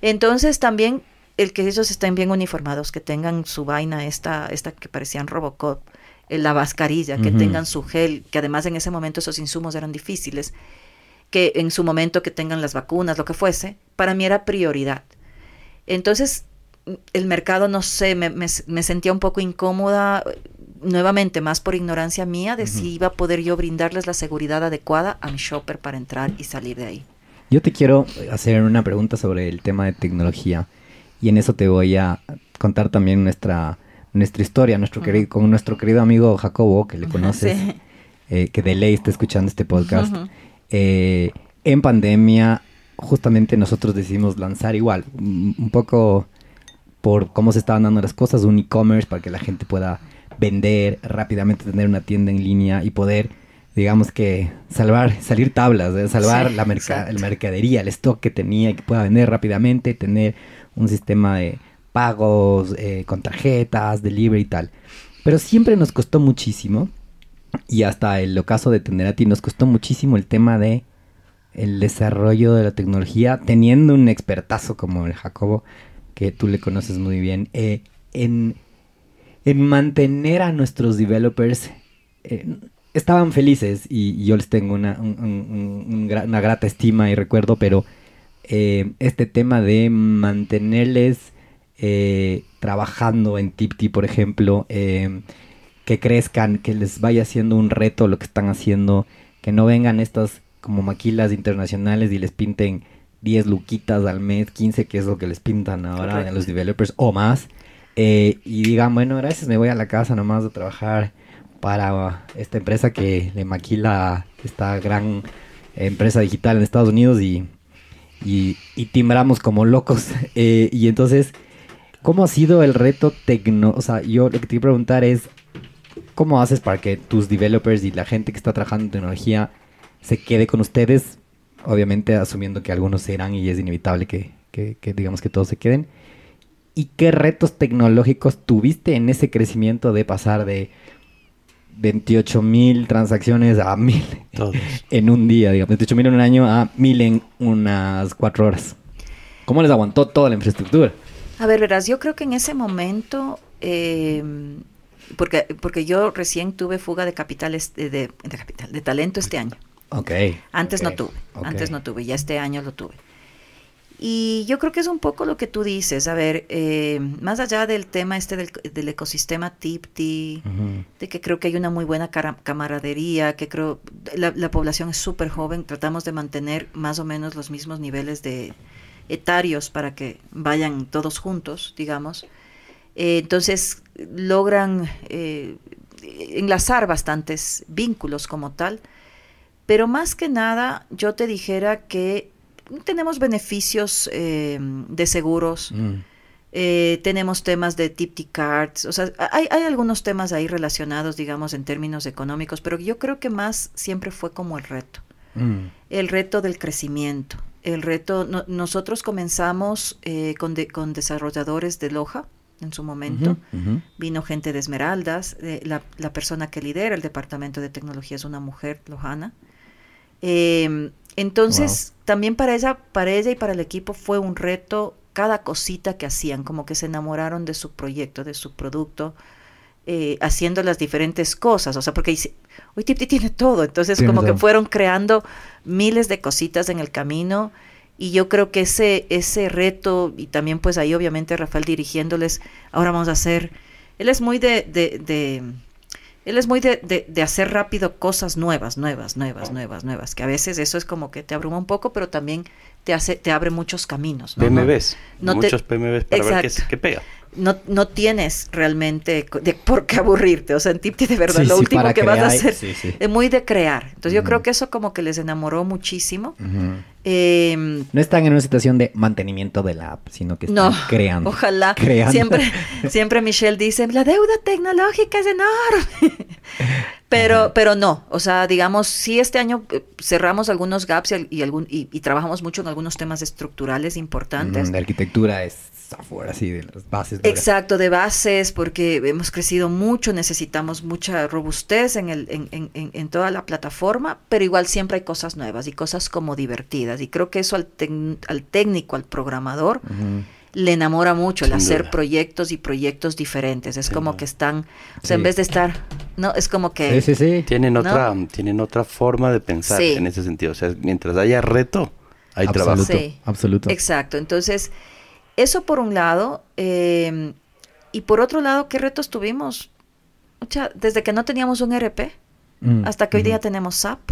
Entonces también el que ellos estén bien uniformados, que tengan su vaina esta, esta que parecían Robocop, la mascarilla, que tengan su gel, que además en ese momento esos insumos eran difíciles, que en su momento que tengan las vacunas, lo que fuese, para mí era prioridad. Entonces, el mercado, no sé, me, me, sentía un poco incómoda, nuevamente, más por ignorancia mía, de si iba a poder yo brindarles la seguridad adecuada a mi shopper para entrar y salir de ahí. Yo te quiero hacer una pregunta sobre el tema de tecnología y en eso te voy a contar también nuestra, nuestra historia, nuestro querido, con nuestro querido amigo Jacobo, que le conoces, eh, que de ley está escuchando este podcast. Eh, en pandemia, justamente nosotros decidimos lanzar igual, un poco por cómo se estaban dando las cosas, un e-commerce para que la gente pueda vender rápidamente, tener una tienda en línea y poder, digamos que, salvar, salir tablas, ¿eh? salvar la el mercadería, el stock que tenía y que pueda vender rápidamente, tener un sistema de pagos eh, con tarjetas, delivery y tal. Pero siempre nos costó muchísimo, y hasta el ocaso de tener a ti, nos costó muchísimo el tema de el desarrollo de la tecnología, teniendo un expertazo como el Jacobo, que tú le conoces muy bien, eh, en, en, mantener a nuestros developers. Eh, estaban felices y, yo les tengo una, una, grata estima y recuerdo, pero este tema de mantenerles trabajando en Tipti, por ejemplo, que crezcan, que les vaya siendo un reto lo que están haciendo, que no vengan estas como maquilas internacionales y les pinten 10 luquitas al mes, 15, que es lo que les pintan ahora a los developers o más. Eh, y digan, bueno, gracias, me voy a la casa nomás a trabajar para esta empresa que le maquila esta gran empresa digital en Estados Unidos y, y, timbramos como locos. Eh, y entonces, ¿cómo ha sido el reto tecno? O sea, yo lo que te quiero preguntar es, ¿cómo haces para que tus developers y la gente que está trabajando en tecnología se quede con ustedes, obviamente asumiendo que algunos serán y es inevitable que, digamos que todos se queden. ¿Y qué retos tecnológicos tuviste en ese crecimiento de pasar de 28 mil transacciones a mil en un día, digamos, 28 mil en un año a mil en unas cuatro horas? ¿Cómo les aguantó toda la infraestructura? A ver, verás, yo creo que en ese momento, eh, porque, porque yo recién tuve fuga de capitales, de, de, capital, de talento este año. Ok. Antes no tuve, antes no tuve, ya este año lo tuve. Y yo creo que es un poco lo que tú dices, a ver, eh, más allá del tema este del, ecosistema TIPTI, de que creo que hay una muy buena camaradería, que creo la, la población es súper joven, tratamos de mantener más o menos los mismos niveles de etarios para que vayan todos juntos, digamos. Eh, entonces logran eh, enlazar bastantes vínculos como tal. Pero más que nada, yo te dijera que tenemos beneficios eh, de seguros, mm. tenemos temas de Tipti Cards, o sea, hay, hay, algunos temas ahí relacionados, digamos, en términos económicos, pero yo creo que más siempre fue como el reto, mm. el reto del crecimiento, el reto, nosotros comenzamos eh, con, con desarrolladores de Loja, en su momento. Vino gente de Esmeraldas. la, la, persona que lidera el departamento de tecnología es una mujer, Lojana. Eh, entonces, también para ella, para ella y para el equipo fue un reto cada cosita que hacían, como que se enamoraron de su proyecto, de su producto, eh, haciendo las diferentes cosas, o sea, porque hoy Tipti tiene todo, entonces como que fueron creando miles de cositas en el camino y yo creo que ese, ese reto, y también pues ahí obviamente Rafael dirigiéndoles, ahora vamos a hacer, él es muy de, de, de él es muy de, de, hacer rápido cosas nuevas, nuevas, nuevas, nuevas, nuevas, que a veces eso es como que te abruma un poco, pero también te hace, te abre muchos caminos. ¿no? PMBs, muchos PMBs para ver qué, pega. No, no tienes realmente de, por qué aburrirte, o sea, en Tipti de verdad lo último que vas a hacer es muy de crear. Entonces yo creo que eso como que les enamoró muchísimo. Em, no están en una situación de mantenimiento de la app, sino que están creando. Ojalá. Siempre, siempre Michelle dice, la deuda tecnológica es enorme. pero, pero no, o sea, digamos, sí este año eh, cerramos algunos gaps y, algún, y, trabajamos mucho en algunos temas estructurales importantes. de arquitectura es software, así, de las bases. Exacto, de bases, porque hemos crecido mucho, necesitamos mucha robustez en, el, en, en, en, toda la plataforma, pero igual siempre hay cosas nuevas y cosas como divertidas. Y creo que eso al, al técnico, al programador, le enamora mucho el hacer proyectos y proyectos diferentes. Es como que están, o sea, en vez de estar, no, es como que... Sí, sí, sí. Tienen otra, tienen otra forma de pensar en ese sentido. O sea, mientras haya reto, hay trabajo. Sí, absoluto. Exacto. Entonces, eso por un lado. Em, y por otro lado, ¿qué retos tuvimos? O sea, desde que no teníamos un RP mm, hasta que hoy día tenemos SAP.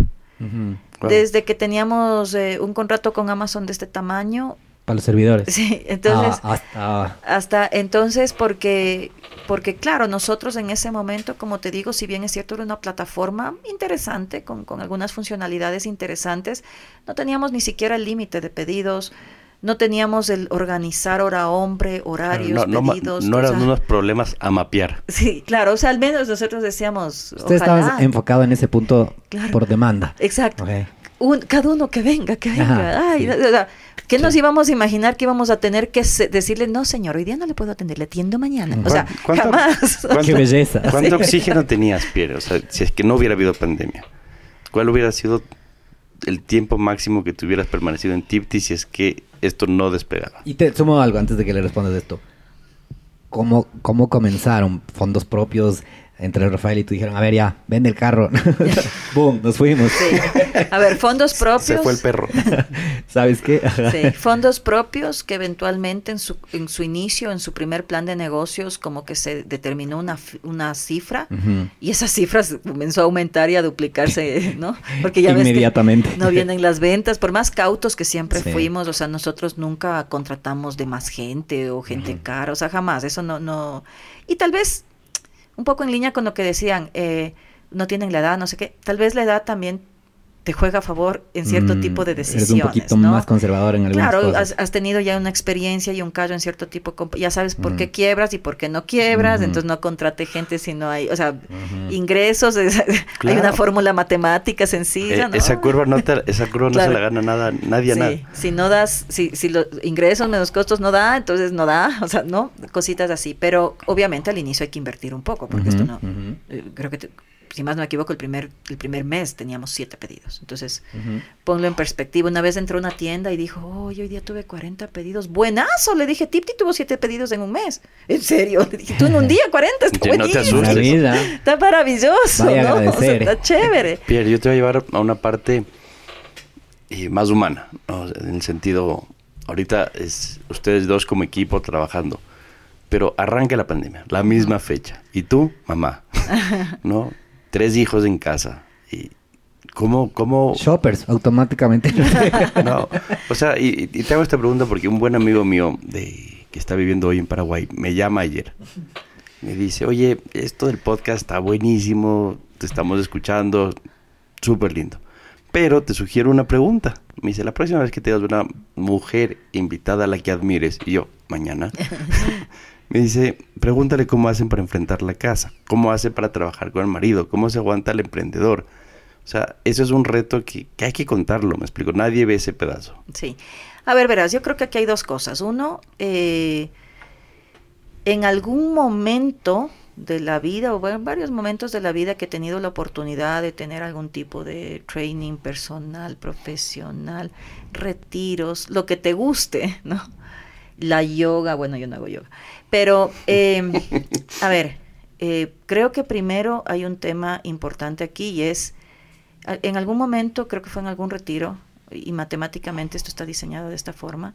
Desde que teníamos eh, un contrato con Amazon de este tamaño. Para los servidores. Sí, entonces. Ah, hasta... entonces, porque, porque claro, nosotros en ese momento, como te digo, si bien es cierto, era una plataforma interesante, con, con algunas funcionalidades interesantes, no teníamos ni siquiera el límite de pedidos no teníamos el organizar hora hombre, horarios, no, pedidos. No, eran unos problemas a mapear. Sí, claro, o sea, al menos nosotros decíamos. Usted estaba enfocado en ese punto por demanda. Exacto. cada uno que venga, que venga. Ay, ¿Qué nos íbamos a imaginar que íbamos a tener que decirle, no señor, hoy día no le puedo atender, le atiendo mañana? O sea, jamás. Qué belleza. ¿Cuánto oxígeno tenías, Pierre? O sea, si es que no hubiera habido pandemia, ¿cuál hubiera sido el tiempo máximo que tuvieras permanecido en Tipti si es que esto no despegaba? Y te sumo algo antes de que le respondas esto. ¿Cómo, cómo comenzaron? ¿Fondos propios? Entre Rafael y tú dijeron, a ver ya, vende el carro. Boom, nos fuimos. Sí. A ver, fondos propios. Se fue el perro. ¿Sabes qué? sí, fondos propios que eventualmente en su, en su inicio, en su primer plan de negocios, como que se determinó una, una cifra y esa cifra comenzó a aumentar y a duplicarse, ¿no? Porque ya Inmediatamente. no vienen las ventas, por más cautos que siempre fuimos, o sea, nosotros nunca contratamos de más gente o gente cara, o sea, jamás, eso no, no. Y tal vez un poco en línea con lo que decían, eh, no tienen la edad, no sé qué, tal vez la edad también te juega a favor en cierto mm, tipo de decisiones. Eres un poquito más conservador en algunas claro, Has, has, tenido ya una experiencia y un caso en cierto tipo, ya sabes por qué mm. quiebras y por qué no quiebras, entonces no contrate gente si no hay, o sea, ingresos, hay una fórmula matemática sencilla, eh, Esa curva no, esa curva no se la gana nada, nadie nada. Si no das, si, si los ingresos menos costos no da, entonces no da, o sea, no, cositas así, pero obviamente al inicio hay que invertir un poco, porque esto no, eh, creo que... Te, si más no me equivoco, el primer, el primer mes teníamos siete pedidos. Entonces, ponlo en perspectiva. Una vez entró a una tienda y dijo, oh, hoy día tuve 40 pedidos. Buenazo, le dije, Tipti tuvo siete pedidos en un mes. En serio, le dije, tú en un día 40, está No te asustes. Está maravilloso, ¿no? está chévere. Pierre, yo te voy a llevar a una parte eh, más humana, en el sentido, ahorita es ustedes dos como equipo trabajando pero arranca la pandemia, la misma fecha. Y tú, mamá, ¿no? Tres hijos en casa. Y ¿Cómo, cómo? Shoppers, automáticamente. no, o sea, y, te hago esta pregunta porque un buen amigo mío de, que está viviendo hoy en Paraguay me llama ayer. Me dice, oye, esto del podcast está buenísimo, te estamos escuchando, súper lindo. Pero te sugiero una pregunta. Me dice, la próxima vez que tengas una mujer invitada a la que admires, y yo, mañana, me dice, pregúntale cómo hacen para enfrentar la casa, cómo hace para trabajar con el marido, cómo se aguanta el emprendedor. O sea, eso es un reto que, hay que contarlo, me explico, nadie ve ese pedazo. Sí. A ver, verás, yo creo que aquí hay dos cosas. Uno, eh, en algún momento de la vida, o en varios momentos de la vida que he tenido la oportunidad de tener algún tipo de training personal, profesional, retiros, lo que te guste, ¿no? La yoga, bueno, yo no hago yoga, pero, em, a ver, eh, creo que primero hay un tema importante aquí y es, en algún momento, creo que fue en algún retiro, y matemáticamente esto está diseñado de esta forma,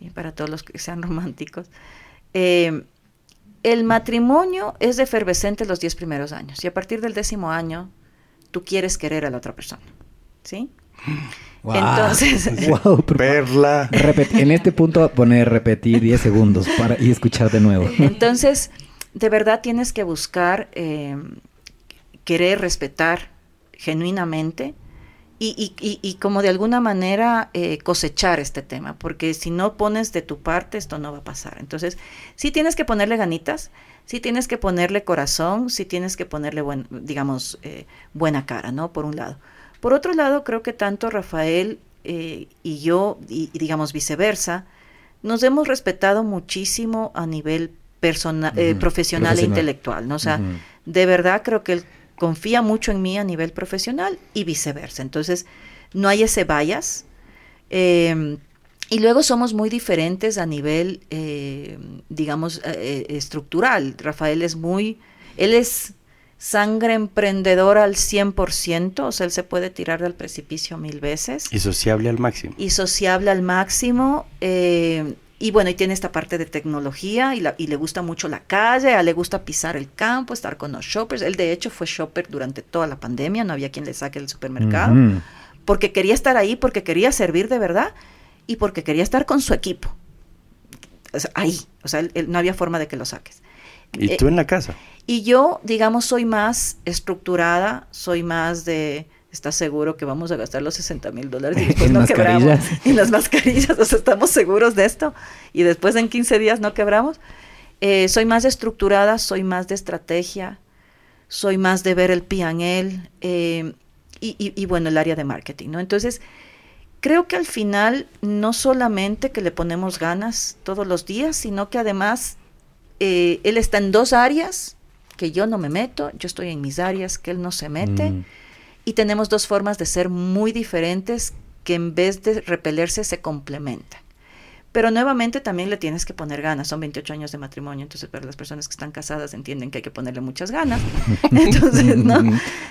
y para todos los que sean románticos, em, el matrimonio es efervescente los diez primeros años y a partir del décimo año tú quieres querer a la otra persona, ¿sí? Entonces, perla. en este punto poner repetir 10 segundos para y escuchar de nuevo. Entonces, de verdad tienes que buscar eh, querer respetar genuinamente y, y, y, como de alguna manera eh, cosechar este tema, porque si no pones de tu parte, esto no va a pasar. Entonces, sí tienes que ponerle ganitas, sí tienes que ponerle corazón, sí tienes que ponerle, buen, digamos, eh, buena cara, ¿no? Por un lado. Por otro lado, creo que tanto Rafael eh, y yo, y, digamos viceversa, nos hemos respetado muchísimo a nivel eh, profesional, e intelectual, ¿no? O sea, de verdad creo que él confía mucho en mí a nivel profesional y viceversa. Entonces, no hay ese bias. Em, y luego somos muy diferentes a nivel, eh, digamos, estructural. Rafael es muy, él es sangre emprendedora al 100%, o sea, él se puede tirar del precipicio mil veces. Y sociable al máximo. Y sociable al máximo. Eh, y bueno, y tiene esta parte de tecnología y, le gusta mucho la calle, a le gusta pisar el campo, estar con los shoppers. Él de hecho fue shopper durante toda la pandemia, no había quien le saque del supermercado, porque quería estar ahí, porque quería servir de verdad y porque quería estar con su equipo. ahí, o sea, no había forma de que lo saques. ¿Y tú en la casa? Y yo, digamos, soy más estructurada, soy más de ¿estás seguro que vamos a gastar los 60 mil dólares y después no quebramos? En las mascarillas, o sea, ¿estamos seguros de esto? Y después en 15 días no quebramos. Eh, soy más estructurada, soy más de estrategia, soy más de ver el pianel eh, y, y, bueno, el área de marketing, ¿no? Entonces, creo que al final no solamente que le ponemos ganas todos los días, sino que además eh, él está en dos áreas que yo no me meto, yo estoy en mis áreas que él no se mete. Mm. Y tenemos dos formas de ser muy diferentes que en vez de repelerse se complementan. Pero nuevamente también le tienes que poner ganas. Son 28 años de matrimonio, entonces para las personas que están casadas entienden que hay que ponerle muchas ganas. Entonces, ¿no?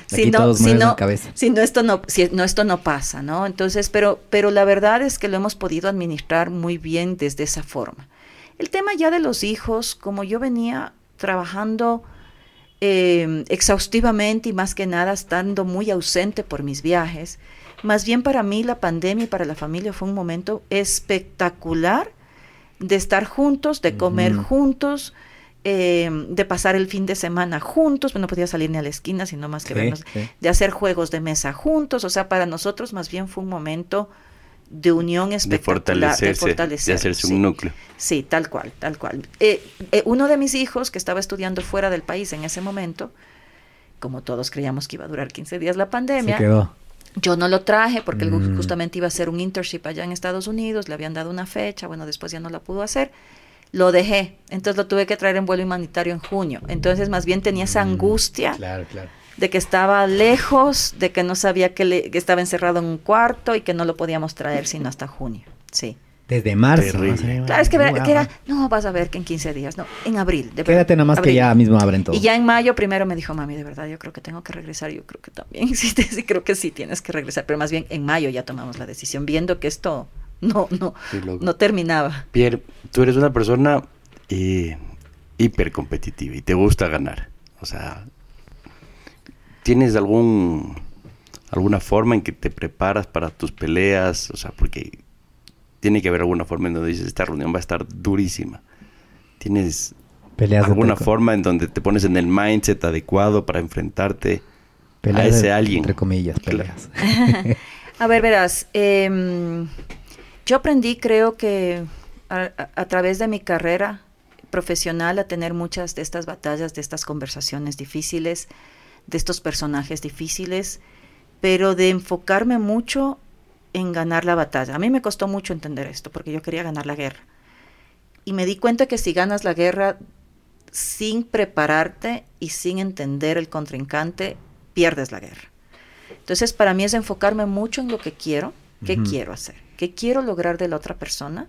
si no, si no, si no esto no, si no esto no pasa, ¿no? Entonces, pero, pero la verdad es que lo hemos podido administrar muy bien desde esa forma. El tema ya de los hijos, como yo venía trabajando eh, exhaustivamente y más que nada estando muy ausente por mis viajes, más bien para mí la pandemia y para la familia fue un momento espectacular de estar juntos, de comer juntos, eh, de pasar el fin de semana juntos, no podía salir ni a la esquina, sino más que vernos, de hacer juegos de mesa juntos, o sea, para nosotros más bien fue un momento de unión espectacular, de fortalecerse, de, hacerse un núcleo. Sí, tal cual, tal cual. Eh, eh, uno de mis hijos, que estaba estudiando fuera del país en ese momento, como todos creíamos que iba a durar 15 días la pandemia, Se quedó. Yo no lo traje porque mm. justamente iba a hacer un internship allá en Estados Unidos, le habían dado una fecha, bueno, después ya no la pudo hacer. Lo dejé, entonces lo tuve que traer en vuelo humanitario en junio. Entonces más bien tenía esa mm, angustia de que estaba lejos, de que no sabía que, le, que estaba encerrado en un cuarto y que no lo podíamos traer sino hasta junio. Sí. Desde marzo. Claro, es que, era, no, vas a ver que en 15 días, no, en abril. De Quédate nada más que ya mismo abren todo. Y ya en mayo primero me dijo, mami, de verdad, yo creo que tengo que regresar. Yo creo que también, sí, sí, creo que sí tienes que regresar. Pero más bien en mayo ya tomamos la decisión, viendo que esto no, no, no terminaba. Pierre, tú eres una persona eh, hiper competitiva y te gusta ganar. O sea, ¿tienes algún alguna forma en que te preparas para tus peleas? O sea, porque tiene que haber alguna forma en donde dices, esta reunión va a estar durísima. Tienes alguna forma en donde te pones en el mindset adecuado para enfrentarte a ese alguien. Entre comillas, peleas. a ver, verás, em, yo aprendí, creo que a, través de mi carrera profesional, a tener muchas de estas batallas, de estas conversaciones difíciles, de estos personajes difíciles, pero de enfocarme mucho en ganar la batalla. A mí me costó mucho entender esto porque yo quería ganar la guerra. Y me di cuenta que si ganas la guerra sin prepararte y sin entender el contrincante, pierdes la guerra. Entonces, para mí es enfocarme mucho en lo que quiero, qué quiero hacer, qué quiero lograr de la otra persona,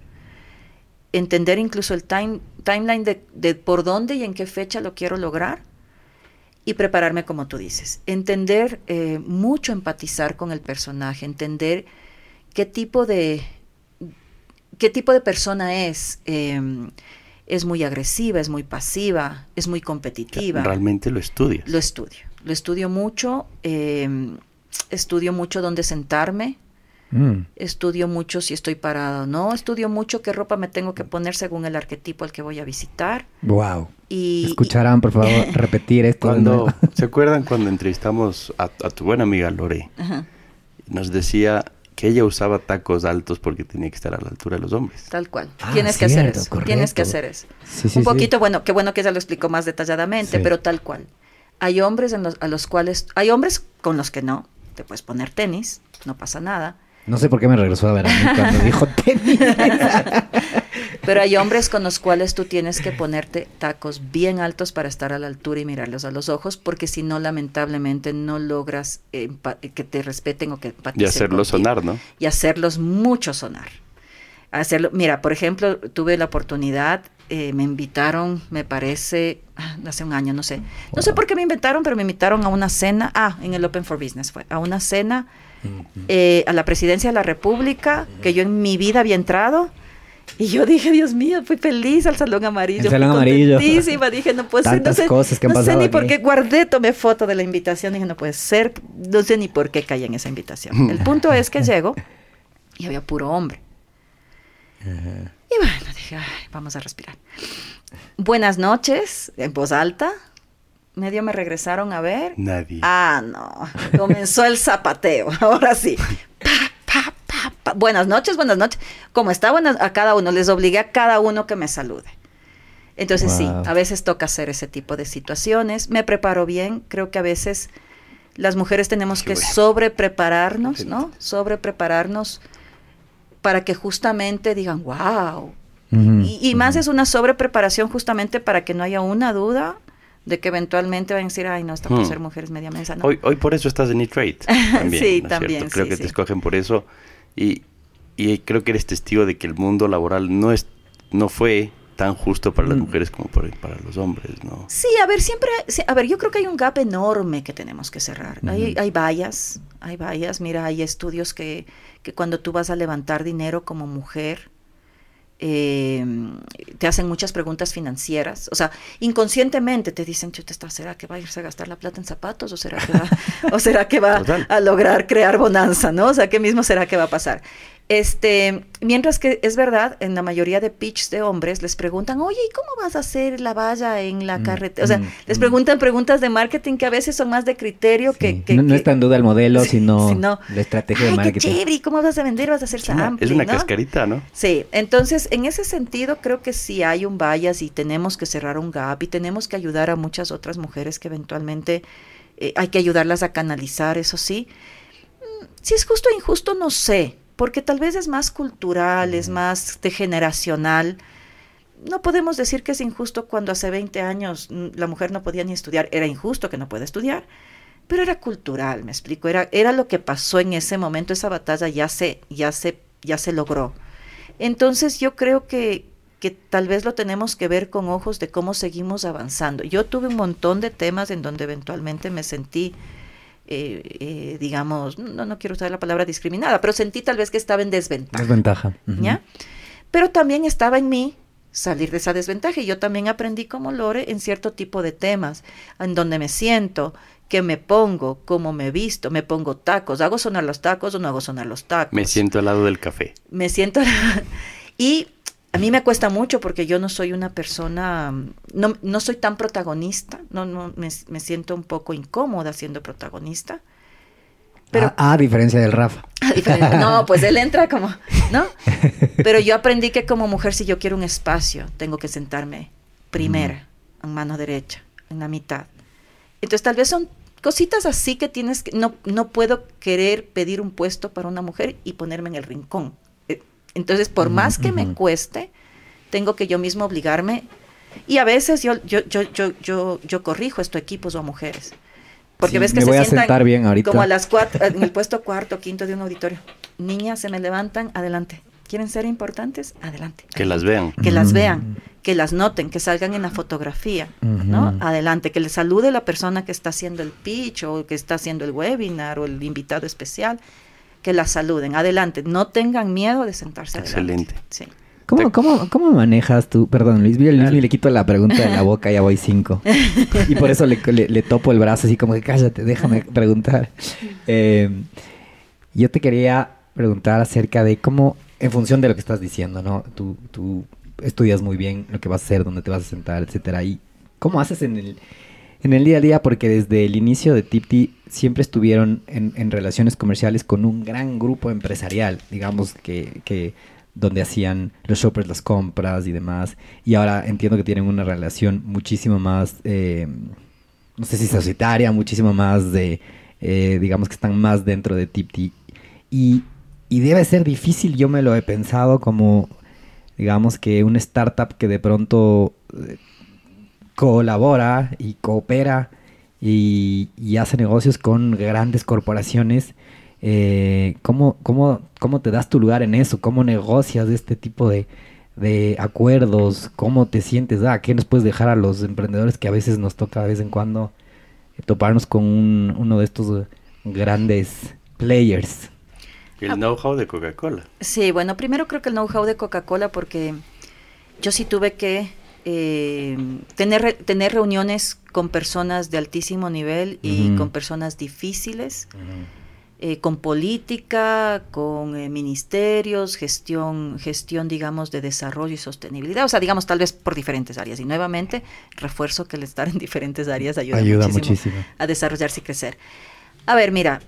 entender incluso el time, timeline de, por dónde y en qué fecha lo quiero lograr y prepararme como tú dices. Entender eh, mucho, empatizar con el personaje, entender qué tipo de, qué tipo de persona es. Em, es muy agresiva, es muy pasiva, es muy competitiva. Realmente lo estudio. Lo estudio. Lo estudio mucho. Em, estudio mucho dónde sentarme. Mm. Estudio mucho si estoy parado o no. Estudio mucho qué ropa me tengo que poner según el arquetipo al que voy a visitar. Wow. Y, Escucharán, por favor, repetir esto. Cuando, ¿Se acuerdan cuando entrevistamos a, tu buena amiga Lore? Nos decía que ella usaba tacos altos porque tenía que estar a la altura de los hombres. Tal cual. Ah, Tienes que hacer eso. Tienes que hacer eso. Un poquito, bueno, qué bueno que ella lo explicó más detalladamente, pero tal cual. Hay hombres en los, a los cuales, hay hombres con los que no, te puedes poner tenis, no pasa nada. No sé por qué me regresó a ver a mí cuando dijo tenis. Pero hay hombres con los cuales tú tienes que ponerte tacos bien altos para estar a la altura y mirarlos a los ojos, porque si no, lamentablemente no logras que te respeten o que Y hacerlos sonar, ¿no? Y hacerlos mucho sonar. Hacerlo, mira, por ejemplo, tuve la oportunidad, eh, me invitaron, me parece, ah, hace un año, no sé. No sé por qué me invitaron, pero me invitaron a una cena, ah, en el Open for Business fue, a una cena eh, a la presidencia de la República, que yo en mi vida había entrado y yo dije, Dios mío, fui feliz al Salón Amarillo. El Salón Amarillo. Dije, no puede ser. No sé, cosas que han no sé ni por qué guardé, tomé foto de la invitación. Dije, no puede ser. No sé ni por qué caí en esa invitación. El punto es que llego y había puro hombre. Y bueno, dije, vamos a respirar. Buenas noches, en voz alta. Medio me regresaron a ver. Nadie. Ah, no. Comenzó el zapateo. Ahora sí. Buenas noches, buenas noches. Como estaban a cada uno, les obligué a cada uno que me salude. Entonces sí, a veces toca hacer ese tipo de situaciones. Me preparo bien. Creo que a veces las mujeres tenemos que sobreprepararnos, ¿no? Sobreprepararnos para que justamente digan, wow. y, más es una sobrepreparación justamente para que no haya una duda de que eventualmente van a decir, ay, no, está por hmm. ser mujeres media mesa. Hoy, hoy por eso estás en E-Trade. sí, también. Creo que te escogen por eso. Y, y creo que eres testigo de que el mundo laboral no, es, no fue tan justo para las mm. mujeres como para, los hombres, ¿no? Sí, a ver, siempre, a ver, yo creo que hay un gap enorme que tenemos que cerrar. hay, hay vallas, hay vallas, mira, hay estudios que, que cuando tú vas a levantar dinero como mujer, eh, te hacen muchas preguntas financieras, o sea, inconscientemente te dicen, ¿será que va a irse a gastar la plata en zapatos o será que va, o será que va a lograr crear bonanza, ¿no? O sea, ¿qué mismo será que va a pasar? Este, mientras que es verdad, en la mayoría de pitch de hombres les preguntan, oye, ¿y cómo vas a hacer la valla en la mm, carretera? O sea, mm, les mm. preguntan preguntas de marketing que a veces son más de criterio que, no, está en duda el modelo, sino, la estrategia de marketing. Qué chévere, ¿cómo vas a vender? Vas a hacer sample, Es una cascarita, ¿no? Sí, entonces en ese sentido creo que sí hay un bias y tenemos que cerrar un gap y tenemos que ayudar a muchas otras mujeres que eventualmente eh, hay que ayudarlas a canalizar, eso sí. Si es justo o injusto, no sé porque tal vez es más cultural, es más degeneracional. No podemos decir que es injusto cuando hace 20 años mm, la mujer no podía ni estudiar, era injusto que no pueda estudiar, pero era cultural, me explico, era, era lo que pasó en ese momento, esa batalla ya se, ya se, ya se logró. Entonces yo creo que, que tal vez lo tenemos que ver con ojos de cómo seguimos avanzando. Yo tuve un montón de temas en donde eventualmente me sentí eh, eh, digamos, no, no quiero usar la palabra discriminada, pero sentí tal vez que estaba en desventaja. Desventaja. ¿Ya? Pero también estaba en mí salir de esa desventaja y yo también aprendí como Lore en cierto tipo de temas, en donde me siento, que me pongo, cómo me visto, me pongo tacos, hago sonar los tacos o no hago sonar los tacos. Me siento al lado del café. Me siento y a mí me cuesta mucho porque yo no soy una persona, no, no soy tan protagonista, no, no, me, siento un poco incómoda siendo protagonista. Pero, a, diferencia del Rafa. no, pues él entra como, ¿no? Pero yo aprendí que como mujer, si yo quiero un espacio, tengo que sentarme primera, en mano derecha, en la mitad. Entonces, tal vez son cositas así que tienes que, no, no puedo querer pedir un puesto para una mujer y ponerme en el rincón. Entonces, por más que me cueste, tengo que yo mismo obligarme. Y a veces yo, yo, yo, yo, yo, yo corrijo esto equipos o a mujeres. Porque ves que me se voy a sentar bien ahorita. como a las cuatro, en el puesto cuarto, quinto de un auditorio. Niñas, se me levantan, adelante. ¿Quieren ser importantes? Adelante. Que las vean. Que las vean, que las noten, que salgan en la fotografía, ¿no? Adelante, que les salude la persona que está haciendo el pitch o que está haciendo el webinar o el invitado especial que la saluden. Adelante, no tengan miedo de sentarse Excelente. Sí. ¿Cómo, cómo, cómo manejas tú? Perdón, Luis, Luis, le quito la pregunta de la boca, ya voy cinco. y por eso le, le, topo el brazo así como que cállate, déjame preguntar. Eh, yo te quería preguntar acerca de cómo, en función de lo que estás diciendo, ¿no? Tú, tú estudias muy bien lo que vas a hacer, dónde te vas a sentar, etcétera. ¿Y cómo haces en el, en el día a día, porque desde el inicio de Tipti siempre estuvieron en, relaciones comerciales con un gran grupo empresarial, digamos que, que donde hacían los shoppers las compras y demás. Y ahora entiendo que tienen una relación muchísimo más, eh, no sé si societaria, muchísimo más de, eh, digamos que están más dentro de Tipti. Y, y debe ser difícil, yo me lo he pensado como, digamos que una startup que de pronto eh, colabora y coopera y, hace negocios con grandes corporaciones. Eh, ¿cómo, cómo, cómo te das tu lugar en eso? ¿Cómo negocias este tipo de, acuerdos? ¿Cómo te sientes? Ah, ¿Qué nos puedes dejar a los emprendedores que a veces nos toca de vez en cuando toparnos con uno de estos grandes players? El ah. know-how de Coca-Cola. Sí, bueno, primero creo que el know-how de Coca-Cola porque yo sí tuve que eh, tener, tener reuniones con personas de altísimo nivel y con personas difíciles. eh, con política, con eh, ministerios, gestión, gestión, digamos, de desarrollo y sostenibilidad. O sea, digamos, tal vez por diferentes áreas. Y nuevamente, refuerzo que el estar en diferentes áreas ayuda, muchísimo, a desarrollarse y crecer. A ver, mira,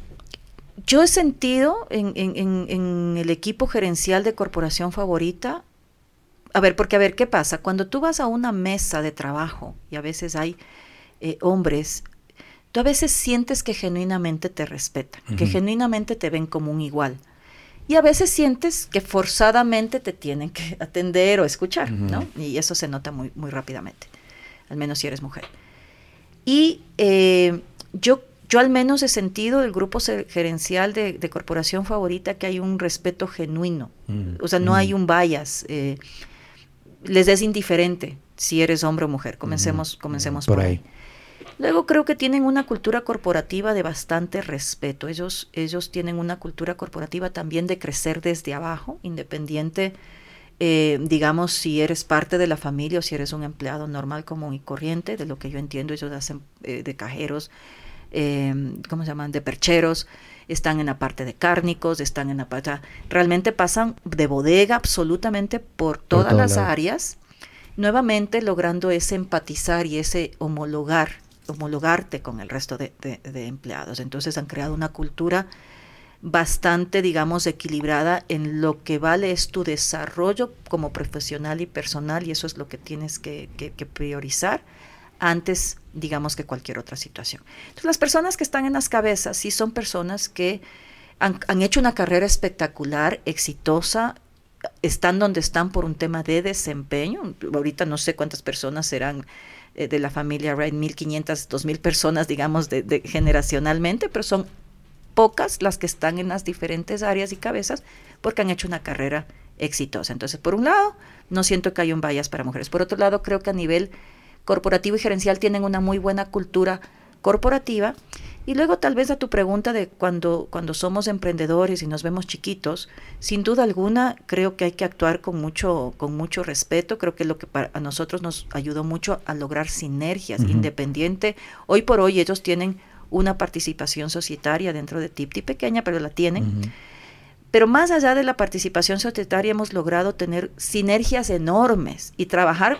yo he sentido en, en, el equipo gerencial de corporación favorita, a ver, porque a ver, ¿qué pasa? Cuando tú vas a una mesa de trabajo y a veces hay eh, hombres, tú a veces sientes que genuinamente te respetan, que genuinamente te ven como un igual. Y a veces sientes que forzadamente te tienen que atender o escuchar, ¿no? Y eso se nota muy, muy rápidamente, al menos si eres mujer. Y eh, yo, yo al menos he sentido del grupo gerencial de, corporación favorita que hay un respeto genuino. O sea, no hay un bias. Eh, les es indiferente si eres hombre o mujer. Comencemos, comencemos por, ahí. Luego creo que tienen una cultura corporativa de bastante respeto. Ellos, ellos tienen una cultura corporativa también de crecer desde abajo, independiente, eh, digamos, si eres parte de la familia o si eres un empleado normal, común y corriente, de lo que yo entiendo, ellos hacen eh, de cajeros, eh, ¿cómo se llaman? De percheros, están en la parte de cárnicos, están en la parte... Realmente pasan de bodega absolutamente por todas las áreas, nuevamente logrando ese empatizar y ese homologar homologarte con el resto de, empleados. Entonces han creado una cultura bastante, digamos, equilibrada en lo que vale es tu desarrollo como profesional y personal y eso es lo que tienes que, priorizar antes, digamos, que cualquier otra situación. Entonces las personas que están en las cabezas sí son personas que han, hecho una carrera espectacular, exitosa, están donde están por un tema de desempeño. Ahorita no sé cuántas personas serán eh, de la familia Wright, 1.500, 2.000 personas, digamos, de, generacionalmente, pero son pocas las que están en las diferentes áreas y cabezas porque han hecho una carrera exitosa. Entonces, por un lado, no siento que haya un bias para mujeres. Por otro lado, creo que a nivel corporativo y gerencial tienen una muy buena cultura corporativa y luego tal vez a tu pregunta de cuando, cuando somos emprendedores y nos vemos chiquitos, sin duda alguna creo que hay que actuar con mucho, con mucho respeto. Creo que lo que para, a nosotros nos ayudó mucho a lograr sinergias, independiente. Hoy por hoy ellos tienen una participación societaria dentro de TIPTI, pequeña, pero la tienen. Pero más allá de la participación societaria hemos logrado tener sinergias enormes y trabajar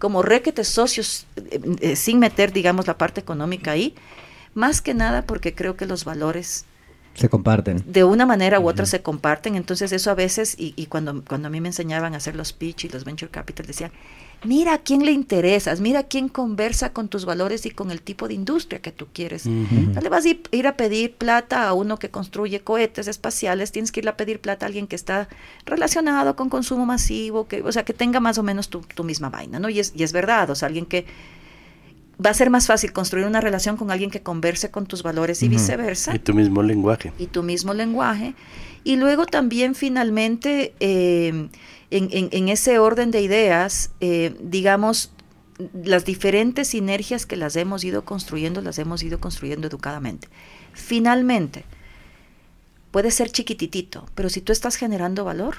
como requetes socios eh, eh, sin meter, digamos, la parte económica ahí más que nada porque creo que los valores se comparten. De una manera u otra se comparten, entonces eso a veces, y, cuando, cuando a mí me enseñaban a hacer los pitch y los venture capital, decían, mira a quién le interesas, mira a quién conversa con tus valores y con el tipo de industria que tú quieres. No le vas a ir, a pedir plata a uno que construye cohetes espaciales, tienes que ir a pedir plata a alguien que está relacionado con consumo masivo, que, o sea, que tenga más o menos tu, tu misma vaina, ¿no? Y es, y es verdad, o sea, alguien que va a ser más fácil construir una relación con alguien que converse con tus valores y viceversa. Y tu mismo lenguaje. Y tu mismo lenguaje. Y luego también finalmente, eh, en, ese orden de ideas, eh, digamos, las diferentes sinergias que las hemos ido construyendo, las hemos ido construyendo educadamente. Finalmente, puede ser chiquititito, pero si tú estás generando valor,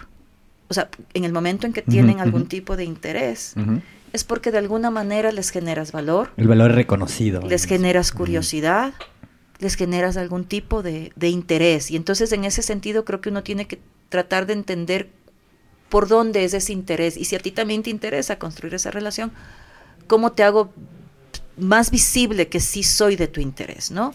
o sea, en el momento en que tienen algún tipo de interés, es porque de alguna manera les generas valor. El valor reconocido. Les generas curiosidad, les generas algún tipo de, interés. Y entonces en ese sentido creo que uno tiene que tratar de entender por dónde es ese interés. Y si a ti también te interesa construir esa relación, ¿cómo te hago más visible que sí soy de tu interés, ¿no?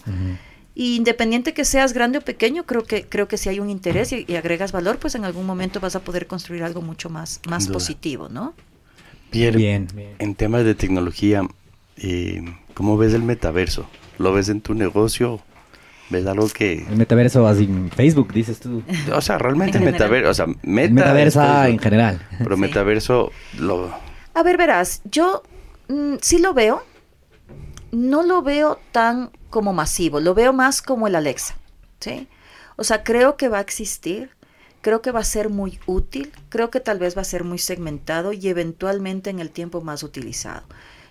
independiente que seas grande o pequeño, creo que, creo que si hay un interés y, agregas valor, pues en algún momento vas a poder construir algo mucho más, más positivo, ¿no? Pierre, bien, en temas de tecnología, eh, ¿cómo ves el metaverso? ¿Lo ves en tu negocio? ¿Ves algo que...? El metaverso así en Facebook, dices tú. O sea, realmente el metaverso, o sea, meta en general. Pero metaverso lo... A ver, verás, yo mm, sí lo veo, no lo veo tan como masivo, lo veo más como el Alexa, ¿sí? O sea, creo que va a existir, creo que va a ser muy útil, creo que tal vez va a ser muy segmentado y eventualmente en el tiempo más utilizado.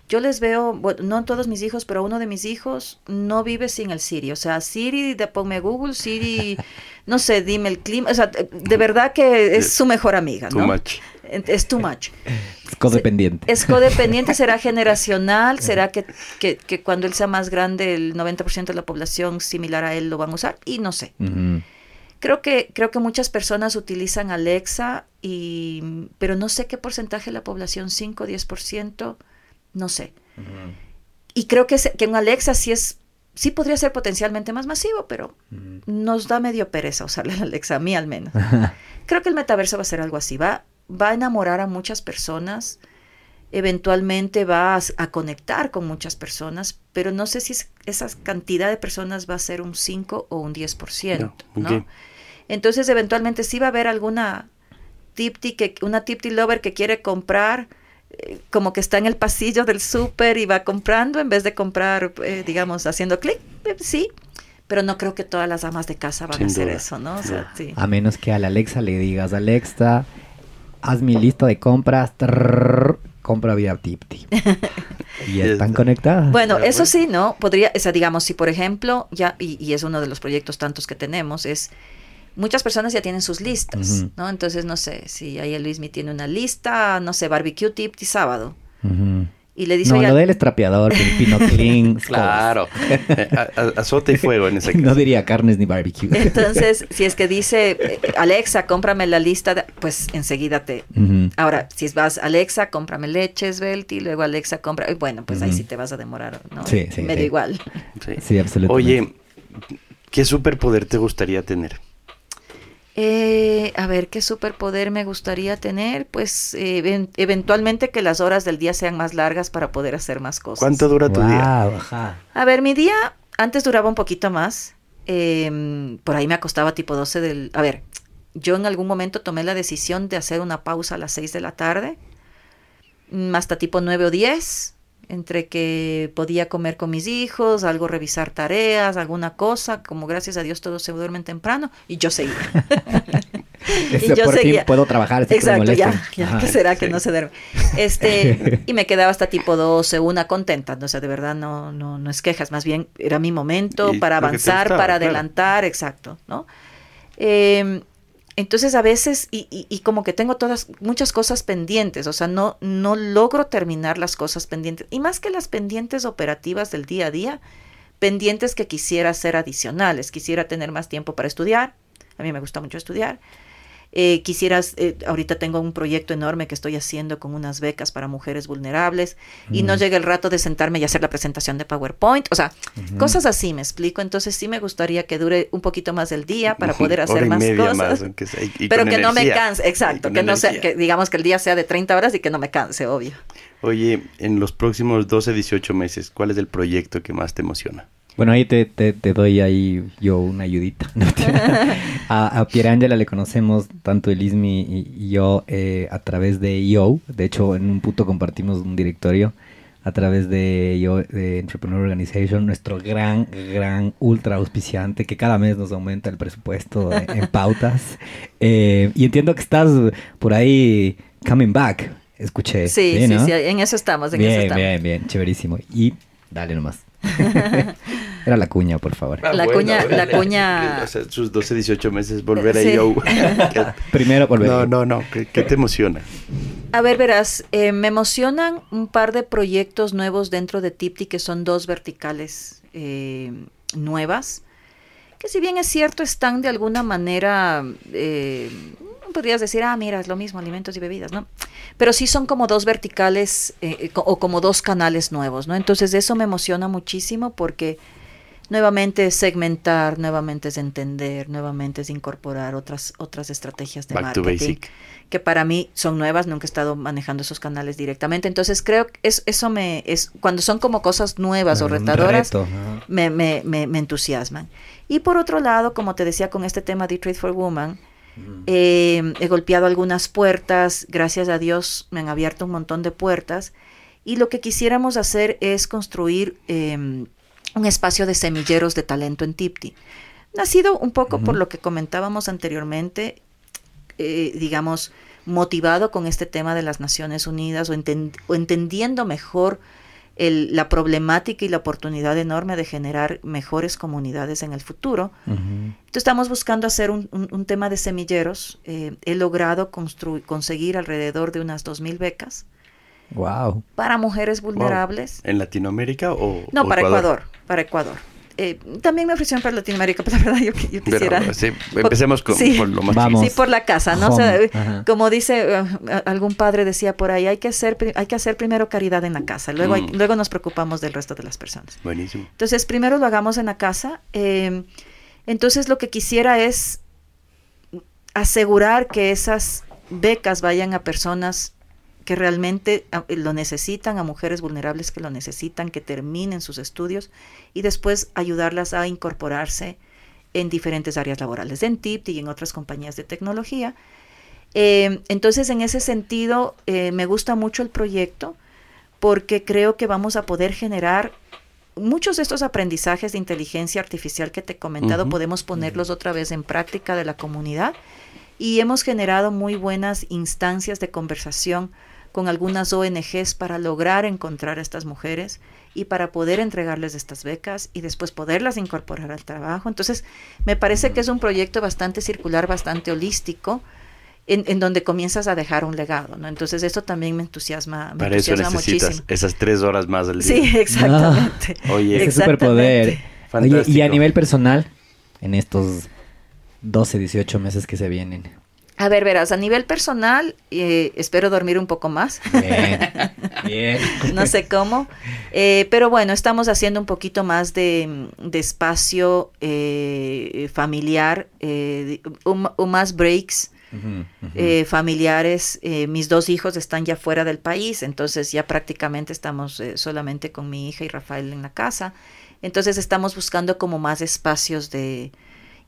Yo les veo, bueno, no todos mis hijos, pero uno de mis hijos no vive sin el Siri. O sea, Siri, de ponme Google, Siri, no sé, dime el clima. O sea, de verdad que es su mejor amiga, ¿no? Es too much. Es codependiente. Es codependiente, será generacional, será que, que, cuando él sea más grande el 90% de la población similar a él lo van a usar y no sé. Creo que, creo que muchas personas utilizan Alexa, y, pero no sé qué porcentaje de la población, 5, 10%, no sé. Y creo que, que un Alexa sí es sí podría ser potencialmente más masivo, pero nos da medio pereza usarle la Alexa, a mí al menos. Creo que el metaverso va a ser algo así, va, va a enamorar a muchas personas, eventualmente va a, conectar con muchas personas, pero no sé si esa cantidad de personas va a ser un 5 o un 10%. No, Entonces, eventualmente sí va a haber alguna tipti, que, una tipti lover que quiere comprar eh, como que está en el pasillo del súper y va comprando en vez de comprar, eh, digamos, haciendo clic, eh, sí, pero no creo que todas las damas de casa van a hacer eso, ¿no? A menos que a la Alexa le digas, Alexa, haz mi lista de compras, compra vía Tipti. y están conectadas. Bueno, eso sí, ¿no? Podría, o sea, digamos, si por ejemplo, ya, y, y es uno de los proyectos tantos que tenemos, es muchas personas ya tienen sus listas, ¿no? Entonces, no sé, si ahí el Luismi tiene una lista, no sé, barbecue tip y sábado. Y le dice, no, lo del estrapeador, pino clean. claro. Azote y fuego en ese caso. No diría carnes ni barbecue. Entonces, si es que dice, eh, Alexa, cómprame la lista, pues enseguida te... Ahora, si vas, Alexa, cómprame leches, y luego Alexa, compra... Bueno, pues ahí sí te vas a demorar, ¿no? Sí, sí. Medio igual. Sí. sí, absolutamente. Oye, ¿qué superpoder te gustaría tener? Eh, a ver, ¿qué superpoder me gustaría tener? Pues eh, eventualmente que las horas del día sean más largas para poder hacer más cosas. ¿Cuánto dura tu día? A ver, mi día antes duraba un poquito más. Em, por ahí me acostaba tipo 12 del... A ver, yo en algún momento tomé la decisión de hacer una pausa a las 6 de la tarde, mm, hasta tipo 9 o 10 entre que podía comer con mis hijos, algo revisar tareas, alguna cosa, como gracias a Dios todos se duermen temprano y yo seguía. y yo seguía. puedo trabajar. Exacto, ya, ya ¿qué será que no se duerme? Este, y me quedaba hasta tipo 12, una contenta, o sea, de verdad no, no, no es quejas, más bien era mi momento para avanzar, para adelantar, exacto, ¿no? Eh, entonces a veces, y, y, como que tengo todas, muchas cosas pendientes, o sea, no, no logro terminar las cosas pendientes. Y más que las pendientes operativas del día a día, pendientes que quisiera hacer adicionales. Quisiera tener más tiempo para estudiar. A mí me gusta mucho estudiar. Eh, quisieras, eh, ahorita tengo un proyecto enorme que estoy haciendo con unas becas para mujeres vulnerables y no llega el rato de sentarme y hacer la presentación de PowerPoint, o sea, cosas así, me explico, entonces sí me gustaría que dure un poquito más del día para poder hacer más cosas, pero que no me canse, exacto, que no sea, que digamos que el día sea de 30 horas y que no me canse, obvio. Oye, en los próximos 12, 18 meses, ¿cuál es el proyecto que más te emociona? Bueno, ahí te, te, doy ahí yo una ayudita. a, a Pierangela le conocemos tanto Elismi y, y yo eh, a través de yo. De hecho, en un punto compartimos un directorio a través de yo, de Entrepreneur Organization, nuestro gran, gran ultra auspiciante que cada mes nos aumenta el presupuesto en, pautas. Eh, y entiendo que estás por ahí coming back. Escuché. Sí, sí, sí, en eso estamos. En bien, eso estamos. bien, bien, chéverísimo. Y dale nomás. Era la cuña, por favor. Ah, la cuña, la cuña. sus 12, 18 meses volver a yo. Primero volver. No, no, no. ¿Qué, te emociona? A ver, verás, eh, me emocionan un par de proyectos nuevos dentro de Tipti que son dos verticales eh, nuevas, que si bien es cierto están de alguna manera, eh, podrías decir, ah, mira, es lo mismo, alimentos y bebidas, ¿no? Pero sí son como dos verticales o como dos canales nuevos, ¿no? Entonces eso me emociona muchísimo porque nuevamente es segmentar, nuevamente es entender, nuevamente es incorporar otras, otras estrategias de marketing que para mí son nuevas, nunca he estado manejando esos canales directamente. Entonces creo que es, eso me es cuando son como cosas nuevas o retadoras, me, me, me, entusiasman. Y por otro lado, como te decía con este tema de Trade for Woman, eh, he golpeado algunas puertas, gracias a Dios me han abierto un montón de puertas. Y lo que quisiéramos hacer es construir em, un espacio de semilleros de talento en Tipti. Nacido un poco por lo que comentábamos anteriormente, eh, digamos, motivado con este tema de las Naciones Unidas o, entendiendo mejor la problemática y la oportunidad enorme de generar mejores comunidades en el futuro. Entonces estamos buscando hacer un, tema de semilleros. Eh, he logrado conseguir alrededor de unas 2.000 becas. Wow. Para mujeres vulnerables. ¿En Latinoamérica o.? No, para Ecuador. Para Ecuador. Eh, también me ofrecieron para Latinoamérica, pero la verdad yo, quisiera... empecemos con, por lo más Sí, por la casa, ¿no? como dice uh, algún padre decía por ahí, hay que hacer, hay que hacer primero caridad en la casa, luego, mm. luego nos preocupamos del resto de las personas. Buenísimo. Entonces, primero lo hagamos en la casa. Eh, entonces, lo que quisiera es asegurar que esas becas vayan a personas que realmente ah, lo necesitan, a mujeres vulnerables que lo necesitan, que terminen sus estudios y después ayudarlas a incorporarse en diferentes áreas laborales, en TIPT y en otras compañías de tecnología. Eh, entonces, en ese sentido, eh, me gusta mucho el proyecto porque creo que vamos a poder generar muchos de estos aprendizajes de inteligencia artificial que te he comentado, podemos ponerlos otra vez en práctica de la comunidad y hemos generado muy buenas instancias de conversación con algunas ONGs para lograr encontrar a estas mujeres y para poder entregarles estas becas y después poderlas incorporar al trabajo. Entonces, me parece que es un proyecto bastante circular, bastante holístico, en, donde comienzas a dejar un legado, ¿no? Entonces, eso también me entusiasma, me Para eso necesitas esas tres horas más al día. Sí, exactamente. oye, ese superpoder. Oye, y a nivel personal, en estos 12, 18 meses que se vienen, a ver, verás, a nivel personal, eh, espero dormir un poco más. Bien, bien. no sé cómo. Eh, pero bueno, estamos haciendo un poquito más de, espacio eh, familiar, o, más breaks. familiares, mis dos hijos están ya fuera del país, entonces ya prácticamente estamos solamente con mi hija y Rafael en la casa. Entonces estamos buscando como más espacios de,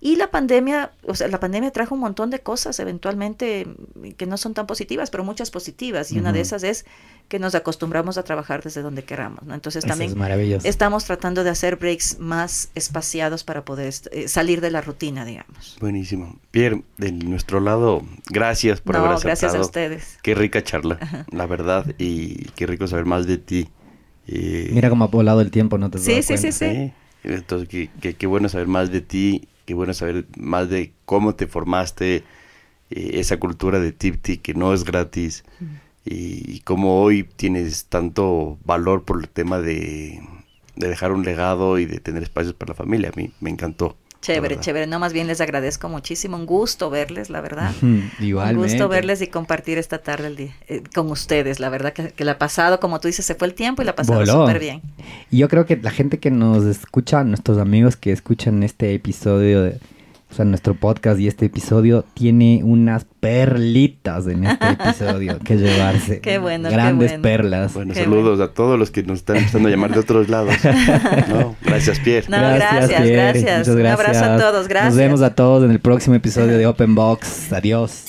y la pandemia, o sea, la pandemia trajo un montón de cosas eventualmente que no son tan positivas, pero muchas positivas. Y una de esas es que nos acostumbramos a trabajar desde donde queramos, ¿no? Entonces también estamos tratando de hacer breaks más espaciados para poder eh, salir de la rutina, digamos. Buenísimo. Pierre, de nuestro lado, gracias por haber aceptado. gracias a ustedes. Qué rica charla, la verdad, y qué rico saber más de ti. Mira cómo ha volado el tiempo, ¿no te sí, sí, sí, sí, Entonces, qué, qué bueno saber más de ti qué bueno saber más de cómo te formaste, eh, esa cultura de Tipti que no es gratis y, cómo hoy tienes tanto valor por el tema de, de, dejar un legado y de tener espacios para la familia. A mí me encantó. Chévere, chévere. No, más bien les agradezco muchísimo. Un gusto verles, la verdad. Igual. Un gusto verles y compartir esta tarde el día, eh, con ustedes. La verdad que, la ha pasado, como tú dices, se fue el tiempo y la ha pasado súper bien. Y yo creo que la gente que nos escucha, nuestros amigos que escuchan este episodio de o sea, nuestro podcast y este episodio tiene unas perlitas en este episodio que llevarse. Qué bueno, Grandes qué bueno. perlas. Bueno, saludos a todos los que nos están empezando a llamar de otros lados. gracias, Pierre. No, gracias, gracias. gracias. Un abrazo a todos, gracias. Nos vemos a todos en el próximo episodio de Open Box. Adiós.